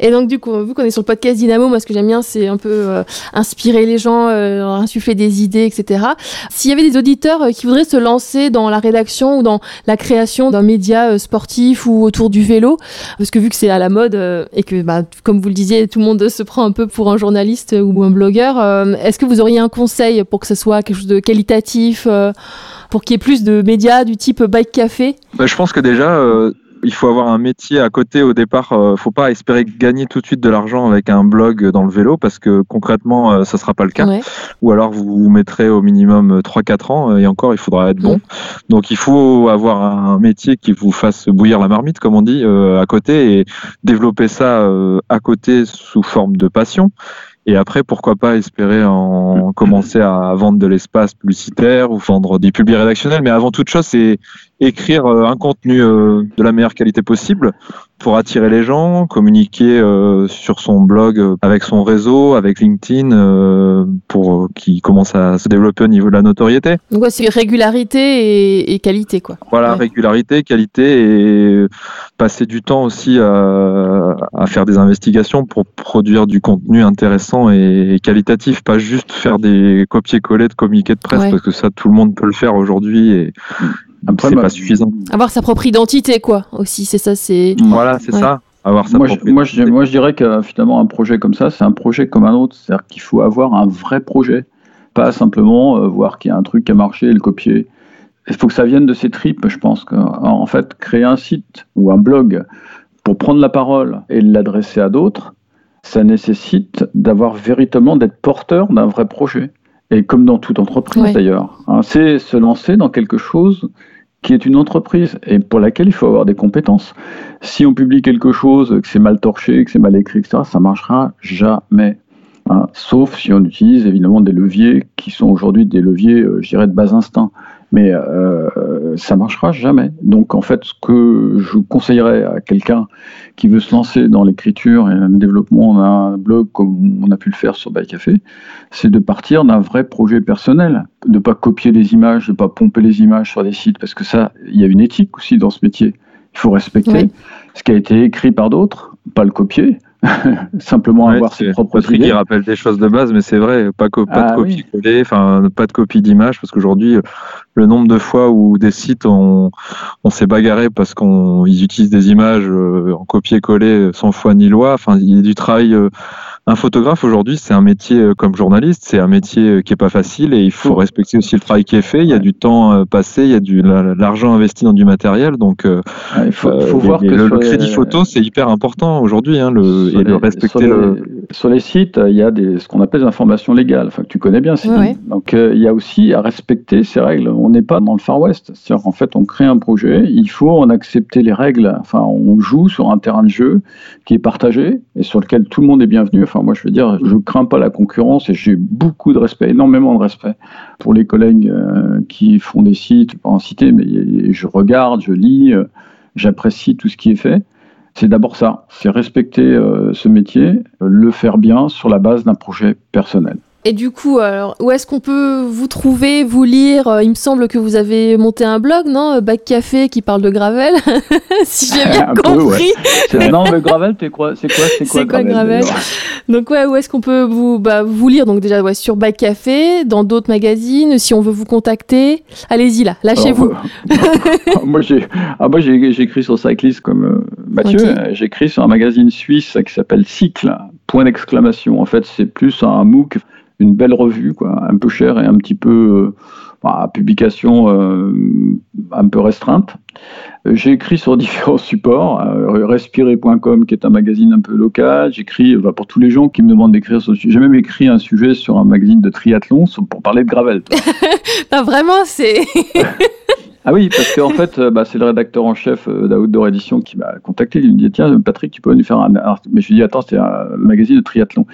Et donc, du coup, vu qu'on est sur le podcast Dynamo, moi, ce que j'aime bien, c'est un peu euh, inspirer les gens, euh, insuffler des idées, etc. S'il y avait des auditeurs euh, qui voudraient se lancer dans la rédaction ou dans la création d'un média euh, sportif ou autour du vélo, parce que vu que c'est à la mode euh, et que, bah, comme vous le disiez, tout le monde se prend un peu pour un journaliste ou un blogueur, est-ce que vous auriez un conseil pour que ce soit quelque chose de qualitatif, pour qu'il y ait plus de médias du type bike café? Bah, je pense que déjà, il faut avoir un métier à côté au départ. Euh, faut pas espérer gagner tout de suite de l'argent avec un blog dans le vélo parce que concrètement, euh, ça sera pas le cas. Ouais. Ou alors vous vous mettrez au minimum 3-4 ans euh, et encore, il faudra être bon. Donc il faut avoir un métier qui vous fasse bouillir la marmite, comme on dit, euh, à côté et développer ça euh, à côté sous forme de passion. Et après, pourquoi pas espérer en commencer à vendre de l'espace publicitaire ou vendre des publics rédactionnels. Mais avant toute chose, c'est écrire euh, un contenu euh, de la meilleure qualité possible pour attirer les gens, communiquer euh, sur son blog euh, avec son réseau, avec LinkedIn, euh, pour qu'il commence à se développer au niveau de la notoriété. Donc, ouais, c'est régularité et, et qualité, quoi. Voilà, Ouais. régularité, qualité et passer du temps aussi à, à faire des investigations pour produire du contenu intéressant et, et qualitatif, pas juste faire des copier-coller de communiqués de presse Ouais. parce que ça tout le monde peut le faire aujourd'hui et Après, c'est pas suffisant. Avoir sa propre identité, quoi, aussi, c'est ça, c'est... Voilà, c'est Ouais. ça. avoir sa moi, propre je, moi, je, moi, je dirais que finalement, un projet comme ça, c'est un projet comme un autre. C'est-à-dire qu'il faut avoir un vrai projet, pas simplement euh, voir qu'il y a un truc qui a marché et le copier. Il faut que ça vienne de ses tripes. Je pense qu'en fait, créer un site ou un blog pour prendre la parole et l'adresser à d'autres, ça nécessite d'avoir véritablement d'être porteur d'un vrai projet. Et comme dans toute entreprise d'ailleurs, hein, c'est se lancer dans quelque chose qui est une entreprise et pour laquelle il faut avoir des compétences. Si on publie quelque chose, que c'est mal torché, que c'est mal écrit, etc., ça marchera jamais. hein. sauf si on utilise évidemment des leviers qui sont aujourd'hui des leviers, euh, je dirais, de bas instinct. Mais euh, ça marchera jamais. Donc en fait, ce que je conseillerais à quelqu'un qui veut se lancer dans l'écriture et le développement d'un blog comme on a pu le faire sur By Café, c'est de partir d'un vrai projet personnel, de pas copier les images, de pas pomper les images sur des sites, parce que ça, il y a une éthique aussi dans ce métier. Il faut respecter Oui. ce qui a été écrit par d'autres, pas le copier, <laughs> simplement Ouais, avoir ses propres Patrick, idées. il rappelle des choses de base, mais c'est vrai, pas, co- pas Ah de oui. copier-coller, enfin, pas de copie d'image, parce qu'aujourd'hui, euh, le nombre de fois où des sites, on, on s'est bagarré parce qu'ils utilisent des images euh, en copier-coller sans foi ni loi, enfin, il y a du travail. Un photographe aujourd'hui, c'est un métier euh, comme journaliste, c'est un métier euh, qui est pas facile et il faut respecter aussi le travail qui est fait. Il y a Ouais. du temps euh, passé, il y a du la- l'argent investi dans du matériel, donc Ouais, Il faut, euh, faut les- voir les- que le, les- crédit photo, c'est hyper important aujourd'hui, hein, le, respecter sur les, le. sur les sites, il y a des, ce qu'on appelle des informations légales, enfin, que tu connais bien. Ouais, ouais. Donc, euh, il y a aussi à respecter ces règles. On n'est pas dans le Far West. C'est-à-dire qu'en fait, on crée un projet, il faut en accepter les règles. Enfin, on joue sur un terrain de jeu qui est partagé et sur lequel tout le monde est bienvenu. Enfin, moi, je veux dire, je crains pas la concurrence et j'ai beaucoup de respect, énormément de respect pour les collègues euh, qui font des sites, pas en citer, mais je regarde, je lis, euh, j'apprécie tout ce qui est fait. C'est d'abord ça, c'est respecter euh, ce métier, le faire bien sur la base d'un projet personnel. Et du coup, alors, où est-ce qu'on peut vous trouver, vous lire Euh, Il me semble que vous avez monté un blog, non Bac Café qui parle de Gravel, <laughs> si j'ai bien Un peu, compris. C'est- non, mais Gravel, t'es quoi C'est quoi C'est quoi, C'est quoi, Gravel Donc ouais, où est-ce qu'on peut vous, bah, vous lire? Donc déjà ouais, sur Bac Café, dans d'autres magazines, si on veut vous contacter, allez-y là, lâchez-vous. Euh, <laughs> moi, j'ai ah, écrit sur Cyclist comme euh, Mathieu. Euh, écrit sur un magazine suisse qui s'appelle Cycle, point d'exclamation. En fait, c'est plus un MOOC, une belle revue, quoi, un peu cher et un petit peu euh, bah, publication euh, un peu restreinte. Euh, J'ai écrit sur <laughs> différents supports, euh, respirer.com qui est un magazine un peu local. J'écris bah, pour tous les gens qui me demandent d'écrire sur. J'ai même écrit un sujet sur un magazine de triathlon pour parler de gravel. <laughs> Non, vraiment, c'est. <laughs> Ah oui, parce qu'en fait, bah, c'est le rédacteur en chef d'Outdoor Edition qui m'a contacté. Il me dit Tiens, Patrick, tu peux nous faire un. Mais je lui dis Attends, c'est un magazine de triathlon.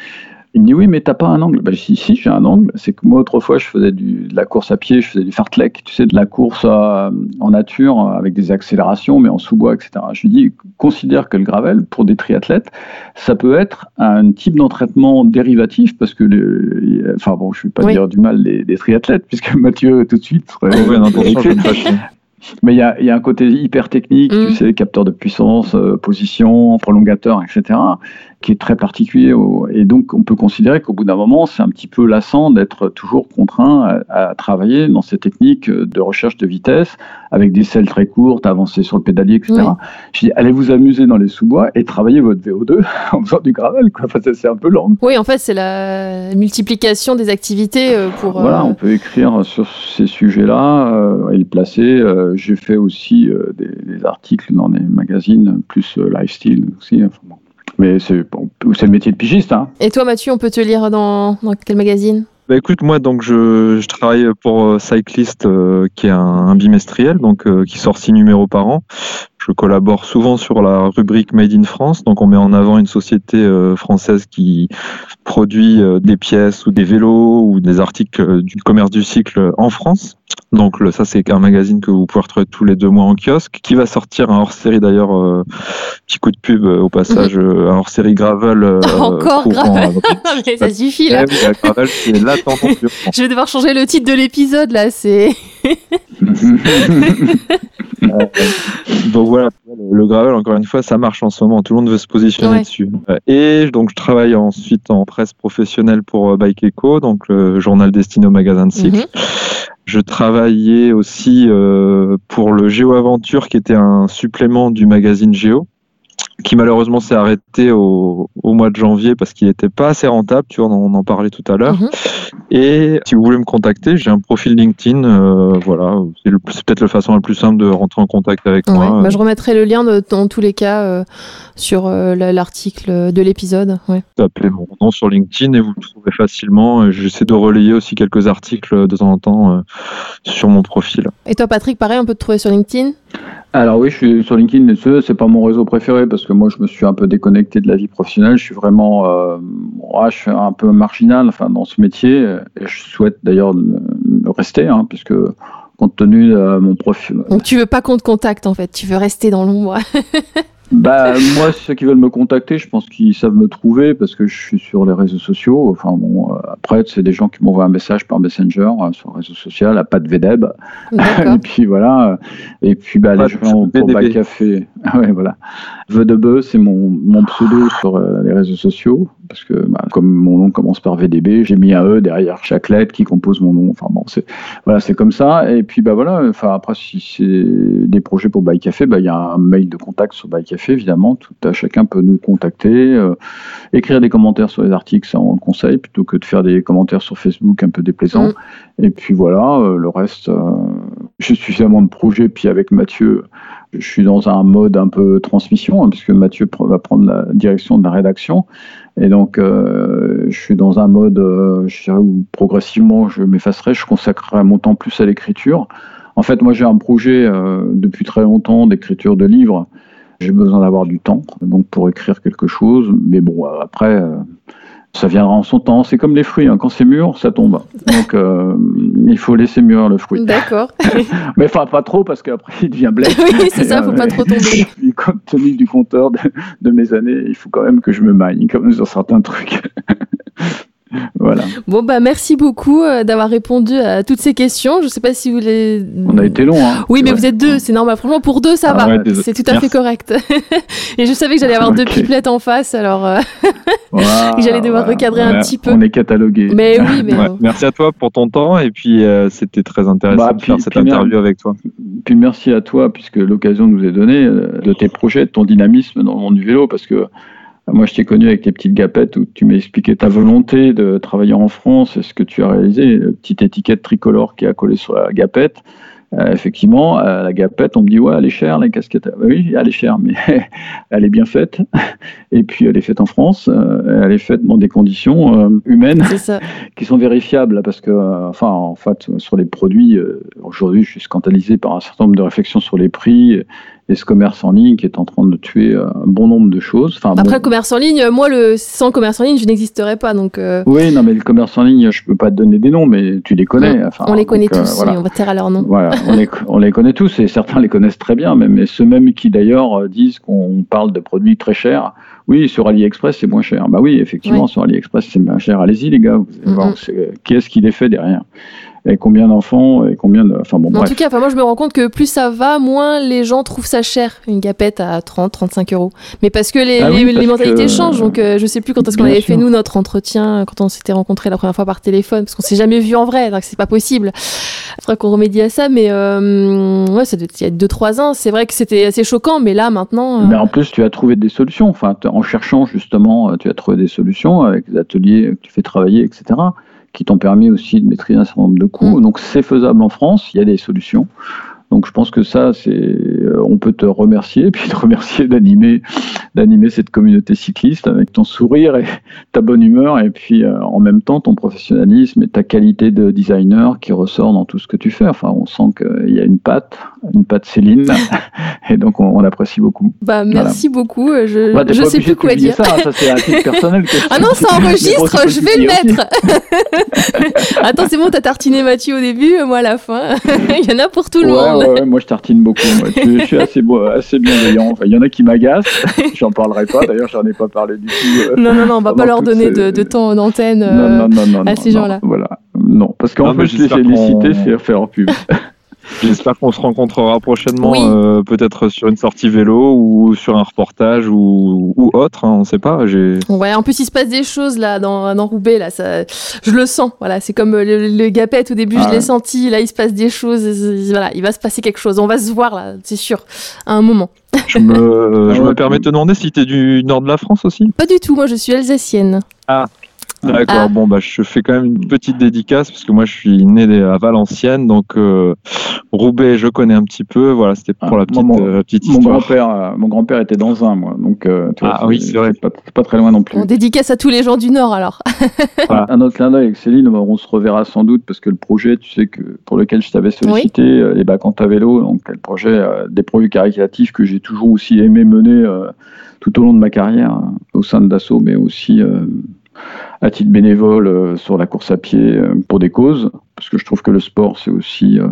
Il me dit Oui, mais t'as pas un angle. Bah, dis Si, j'ai un angle. C'est que moi, autrefois, je faisais du, de la course à pied, je faisais du fartlek, tu sais, de la course euh, en nature avec des accélérations, mais en sous-bois, etc. Je lui dis Considère que le gravel, pour des triathlètes, ça peut être un type d'entraînement dérivatif, parce que, les- enfin bon, je ne vais pas Oui. dire du mal des, des triathlètes, puisque <laughs> Mathieu, tout de suite, serait- <laughs> mais il y a, il y a un côté hyper technique, Mm. tu sais, capteur de puissance, euh, position, prolongateur, etc., qui est très particulier. au- et donc, on peut considérer qu'au bout d'un moment, c'est un petit peu lassant d'être toujours contraint à, à travailler dans ces techniques de recherche de vitesse, avec des selles très courtes, avancer sur le pédalier, etc. Oui. Je dis, allez vous amuser dans les sous-bois et travaillez votre VO2 <laughs> en faisant du gravel, quoi. Enfin, c'est un peu lent. Oui, en fait, c'est la multiplication des activités euh, pour. Voilà, euh, on peut écrire sur ces sujets-là euh, et le placer. Euh, J'ai fait aussi des, des articles dans des magazines, plus lifestyle aussi. enfin bon. Mais c'est bon, c'est le métier de pigiste. Hein. Et toi, Mathieu, on peut te lire dans, dans quel magazine? Bah écoute, moi donc je, je travaille pour euh, Cyclist, euh, qui est un, un bimestriel, donc euh, qui sort six numéros par an. Je collabore souvent sur la rubrique Made in France, donc on met en avant une société euh, française qui produit euh, des pièces ou des vélos ou des articles euh, du commerce du cycle en France. Donc le- ça c'est un magazine que vous pouvez retrouver tous les deux mois en kiosque, qui va sortir un hors-série d'ailleurs, petit coup de pub au passage, euh, un hors-série gravel. <laughs> Encore Gravel. <laughs> Mais ça suffit Eh là. gravel, c'est la moment. Je vais devoir changer le titre de l'épisode là. C'est. <laughs> Donc voilà, le gravel, encore une fois, ça marche en ce moment. Tout le monde veut se positionner Ouais. dessus. Ouais. Et donc, je travaille ensuite en presse professionnelle pour euh, Bike Eco, donc le journal destiné au magasin de cycle. Mhm. Je travaillais aussi euh, pour le Géo Aventure, qui était un supplément du magazine Géo. Qui malheureusement s'est arrêté au, au, mois de janvier parce qu'il n'était pas assez rentable, tu vois, on, en parlait tout à l'heure. Mhm. Et si vous voulez me contacter, j'ai un profil LinkedIn, euh, voilà, c'est peut-être la façon la plus simple de rentrer en contact avec moi. Bah, je remettrai le lien dans tous les cas euh, sur euh, l'article de l'épisode. Ouais. Appelez mon nom sur LinkedIn et vous le trouvez facilement. J'essaie de relayer aussi quelques articles de temps en temps sur mon profil. Et toi Patrick, pareil, on peut te trouver sur LinkedIn? Alors oui, je suis sur LinkedIn, ce c'est pas mon réseau préféré parce que moi je me suis un peu déconnecté de la vie professionnelle. Je suis vraiment, euh, je suis un peu marginal, enfin dans ce métier, et je souhaite d'ailleurs rester, hein, puisque compte tenu de mon profil. Donc tu veux pas qu'on te contacte en fait, tu veux rester dans l'ombre. <laughs> Bah, moi, ceux qui veulent me contacter, je pense qu'ils savent me trouver parce que je suis sur les réseaux sociaux. Enfin, bon, euh, après, c'est des gens qui m'envoient un message par Messenger euh, sur le réseau social, à pas de VDEB. <laughs> et puis voilà. Et puis, bah, les gens pour Bac Café. <laughs> ouais, voilà. VDB, c'est mon, mon pseudo sur euh, les réseaux sociaux parce que, bah, comme mon nom commence par VDB, j'ai mis un E derrière chaque lettre qui compose mon nom. Enfin, bon, c'est, voilà, c'est comme ça. Et puis, bah, voilà. Enfin, après, si c'est des projets pour Bail Café, bah, il y a un mail de contact sur Bail Café évidemment. Tout à chacun peut nous contacter, euh, écrire des commentaires sur les articles, ça on le conseille, plutôt que de faire des commentaires sur Facebook un peu déplaisants. Mm. Et puis voilà, euh, le reste, euh, j'ai suffisamment de projets. Puis avec Mathieu, je suis dans un mode un peu transmission, hein, puisque Mathieu va prendre la direction de la rédaction. Et donc, je suis dans un mode dirais, où progressivement je m'effacerai, je consacrerai mon temps plus à l'écriture. En fait, moi j'ai un projet depuis très longtemps d'écriture de livres j'ai besoin d'avoir du temps donc pour écrire quelque chose. Mais bon, après, euh, ça viendra en son temps. C'est comme les fruits, hein. quand c'est mûr, ça tombe. Donc euh, <laughs> il faut laisser mûrir le fruit. D'accord. <laughs> mais enfin, pas trop parce qu'après il devient blé. <laughs> oui, c'est ça, il ne faut pas trop tomber. compte tenu du compteur de, de, mes années, il faut quand même que je me maille, comme sur certains trucs. Voilà. Bon bah merci beaucoup euh, d'avoir répondu à toutes ces questions. Je sais pas si vous les. On a été long. Hein, oui, mais vous êtes deux, c'est normal. Franchement, pour deux, ça ah va. c'est tout à fait correct. <laughs> Et je savais que j'allais avoir deux pipelettes en face, alors euh, <laughs> j'allais devoir recadrer un petit peu. On est catalogué. Mais oui, <laughs> mais merci à toi pour ton temps et puis euh, c'était très intéressant bah, de faire cette interview avec toi. Puis merci à toi puisque l'occasion nous est donnée de tes projets, de ton dynamisme dans le monde du vélo parce que moi, je t'ai connu avec tes petites gapettes où tu m'as expliqué ta volonté de travailler en France et ce que tu as réalisé. Petite étiquette tricolore qui a collé sur la gapette. Euh, effectivement, la gapette, on me dit ouais, elle est chère, la casquette. Bah oui, elle est chère, mais <laughs> elle est bien faite. Et puis, elle est faite en France. Euh, elle est faite dans des conditions euh, humaines <laughs> qui sont vérifiables, parce que, enfin, en fait, sur les produits, aujourd'hui, je suis scandalisé par un certain nombre de réflexions sur les prix et ce commerce en ligne qui est en train de tuer un bon nombre de choses. Enfin, Après, le commerce en ligne, moi, le, sans commerce en ligne, je n'existerais pas. Donc, euh. Oui, non, mais le commerce en ligne, je peux pas te donner des noms, mais tu les connais. Enfin, on les connaît euh, tous, on va taire à leur nom. Voilà, on les, on les, connaît tous et certains les connaissent très bien, mais, mais ceux même qui d'ailleurs euh, disent qu'on parle de produits très chers. Oui, sur AliExpress, c'est moins cher. Bah oui, effectivement, sur AliExpress, c'est moins cher. Allez-y, les gars, vous allez voir qui est-ce qui les fait derrière et combien d'enfants et combien de. Enfin bon, En tout cas, enfin, moi je me rends compte que plus ça va, moins les gens trouvent ça cher, une gapette à 30, 35 euros. Mais parce que les, ah les, mentalités changent. Donc euh, je sais plus quand est-ce qu'on avait fait nous notre entretien, quand on s'était rencontrés la première fois par téléphone, parce qu'on s'est jamais vu en vrai, donc c'est pas possible. Il faudrait qu'on remédie à ça, mais euh, ouais, ça il y a 2-3 ans, c'est vrai que c'était assez choquant, mais là maintenant. Euh, mais en plus, tu as trouvé des solutions. Enfin, en cherchant justement, tu as trouvé des solutions avec des ateliers que tu fais travailler, etc qui t'ont permis aussi de maîtriser un certain nombre de coûts. Mm. Donc c'est faisable en France, il y a des solutions. Donc je pense que ça, c'est, euh, on peut te remercier, et <laughs> puis te remercier d'animer, d'animer cette communauté cycliste avec ton sourire et ta bonne humeur, et puis euh, en même temps ton professionnalisme et ta qualité de designer qui ressort dans tout ce que tu fais. Enfin, on sent qu'il y a une patte, une patte Céline, <laughs> et donc on, apprécie beaucoup. Bah merci beaucoup. Je, bah, je sais plus quoi dire. Ça, ça c'est un titre personnel. <laughs> ah non, ça enregistre, je vais le mettre. Attends, c'est bon, t'as tartiné Mathieu au début, moi à la fin. Il y en a pour tout le monde moi je tartine beaucoup. Je, suis assez, assez bienveillant. il y en a qui m'agacent. <laughs> J'en parlerai pas. D'ailleurs, j'en ai pas parlé du tout. Euh, non, non, non, on va pas leur donner de, de, temps d'antenne euh, à ces gens-là. Voilà. Non, parce qu'en fait, je les féliciter, c'est faire en pub. <laughs> J'espère qu'on se rencontrera prochainement, euh, peut-être sur une sortie vélo ou sur un reportage ou, ou autre, hein, on ne sait pas. Ouais, en plus il se passe des choses là dans, dans Roubaix, là, ça, je le sens. Voilà, c'est comme le, le, gapette au début, je l'ai senti. Là, il se passe des choses. Voilà, il va se passer quelque chose. On va se voir là, c'est sûr, à un moment. Je me, <laughs> je me permets de te demander si tu es du nord de la France aussi? Pas du tout, moi je suis alsacienne. Ah, D'accord, Ah. bon bah je fais quand même une petite dédicace parce que moi je suis né à Valenciennes, donc euh, Roubaix je connais un petit peu. Voilà, c'était pour Ah, la petite, mon- euh, petite Mon histoire. grand-père, euh, mon grand-père était dans un, moi. Donc, euh, tu vois, Ah oui, c'est vrai. Pas, c'est pas très loin non plus. On dédicace à tous les gens du Nord alors. <laughs> Voilà. Un autre clin d'œil avec Céline, on se reverra sans doute parce que le projet, tu sais que pour lequel je t'avais sollicité, euh, les bacs à vélo, donc le projet, euh, des projets caritatifs que j'ai toujours aussi aimé mener euh, tout au long de ma carrière euh, au sein de Dassault, mais aussi euh, à titre bénévole euh, sur la course à pied euh, pour des causes, parce que je trouve que le sport c'est aussi euh,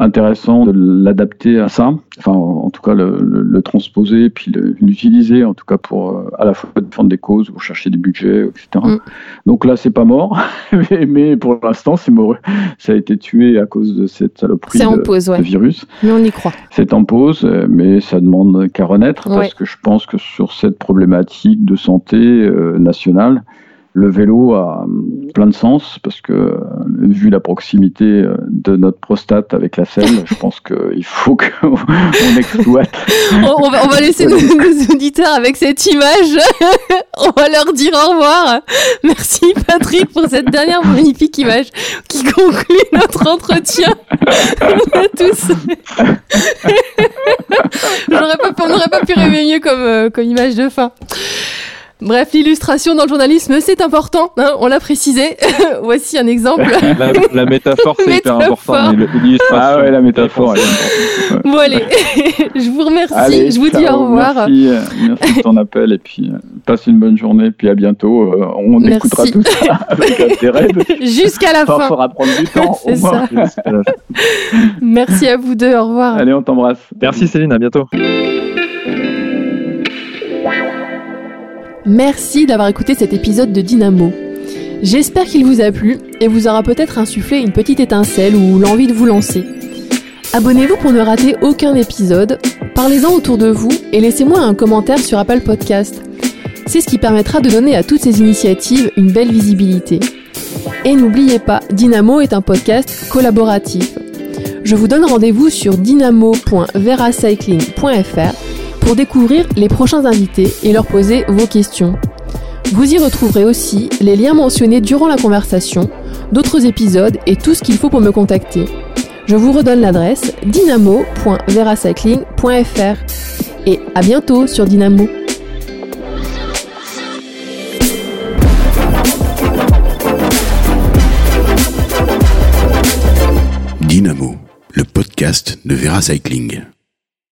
intéressant de l'adapter à ça, enfin en tout cas le, le- le transposer, puis l'utiliser en tout cas pour euh, à la fois défendre des causes, pour chercher des budgets, etc. Mm. Donc là c'est pas mort, <laughs> mais, mais pour l'instant c'est mort. Ça a été tué à cause de cette saloperie C'est en de, pause, de ouais. virus. Mais on y croit. C'est en pause, euh, mais ça demande qu'à renaître Ouais. parce que je pense que sur cette problématique de santé euh, nationale, le vélo a hum, plein de sens parce que, euh, vu la proximité euh, de notre prostate avec la selle, je pense qu'il <laughs> faut qu'on <laughs> on exploite. <laughs> On, on va, on va laisser nos, nos auditeurs avec cette image. on va leur dire au revoir. Merci Patrick pour cette dernière magnifique image qui conclut notre entretien tous. On n'aurait pas pu rêver mieux comme, euh, comme image de fin. Bref, l'illustration dans le journalisme, c'est important, hein, on l'a précisé. <laughs> Voici un exemple. La, la <laughs> métaphore c'est hyper important, mais. Ah ouais, la métaphore. elle est importante. Bon allez, <laughs> je vous remercie, Allez, je vous dis au revoir. Merci, euh, merci de ton appel et puis euh, passe une bonne journée. Puis à bientôt. Euh, on Merci. écoutera tout ça avec intérêt. Jusqu'à la Il fin. faudra prendre du temps. C'est au moins. ça. Merci à vous deux, au revoir. Allez, on t'embrasse. Merci Céline, à bientôt. Merci d'avoir écouté cet épisode de Dynamo. J'espère qu'il vous a plu et vous aura peut-être insufflé une petite étincelle ou l'envie de vous lancer. Abonnez-vous pour ne rater aucun épisode, parlez-en autour de vous et laissez-moi un commentaire sur Apple Podcast. C'est ce qui permettra de donner à toutes ces initiatives une belle visibilité. Et n'oubliez pas, Dynamo est un podcast collaboratif. Je vous donne rendez-vous sur dynamo.veracycling.fr découvrir les prochains invités et leur poser vos questions. Vous y retrouverez aussi les liens mentionnés durant la conversation, d'autres épisodes et tout ce qu'il faut pour me contacter. Je vous redonne l'adresse dynamo.veracycling.fr et à bientôt sur Dynamo. Dynamo, le podcast de Vera Cycling.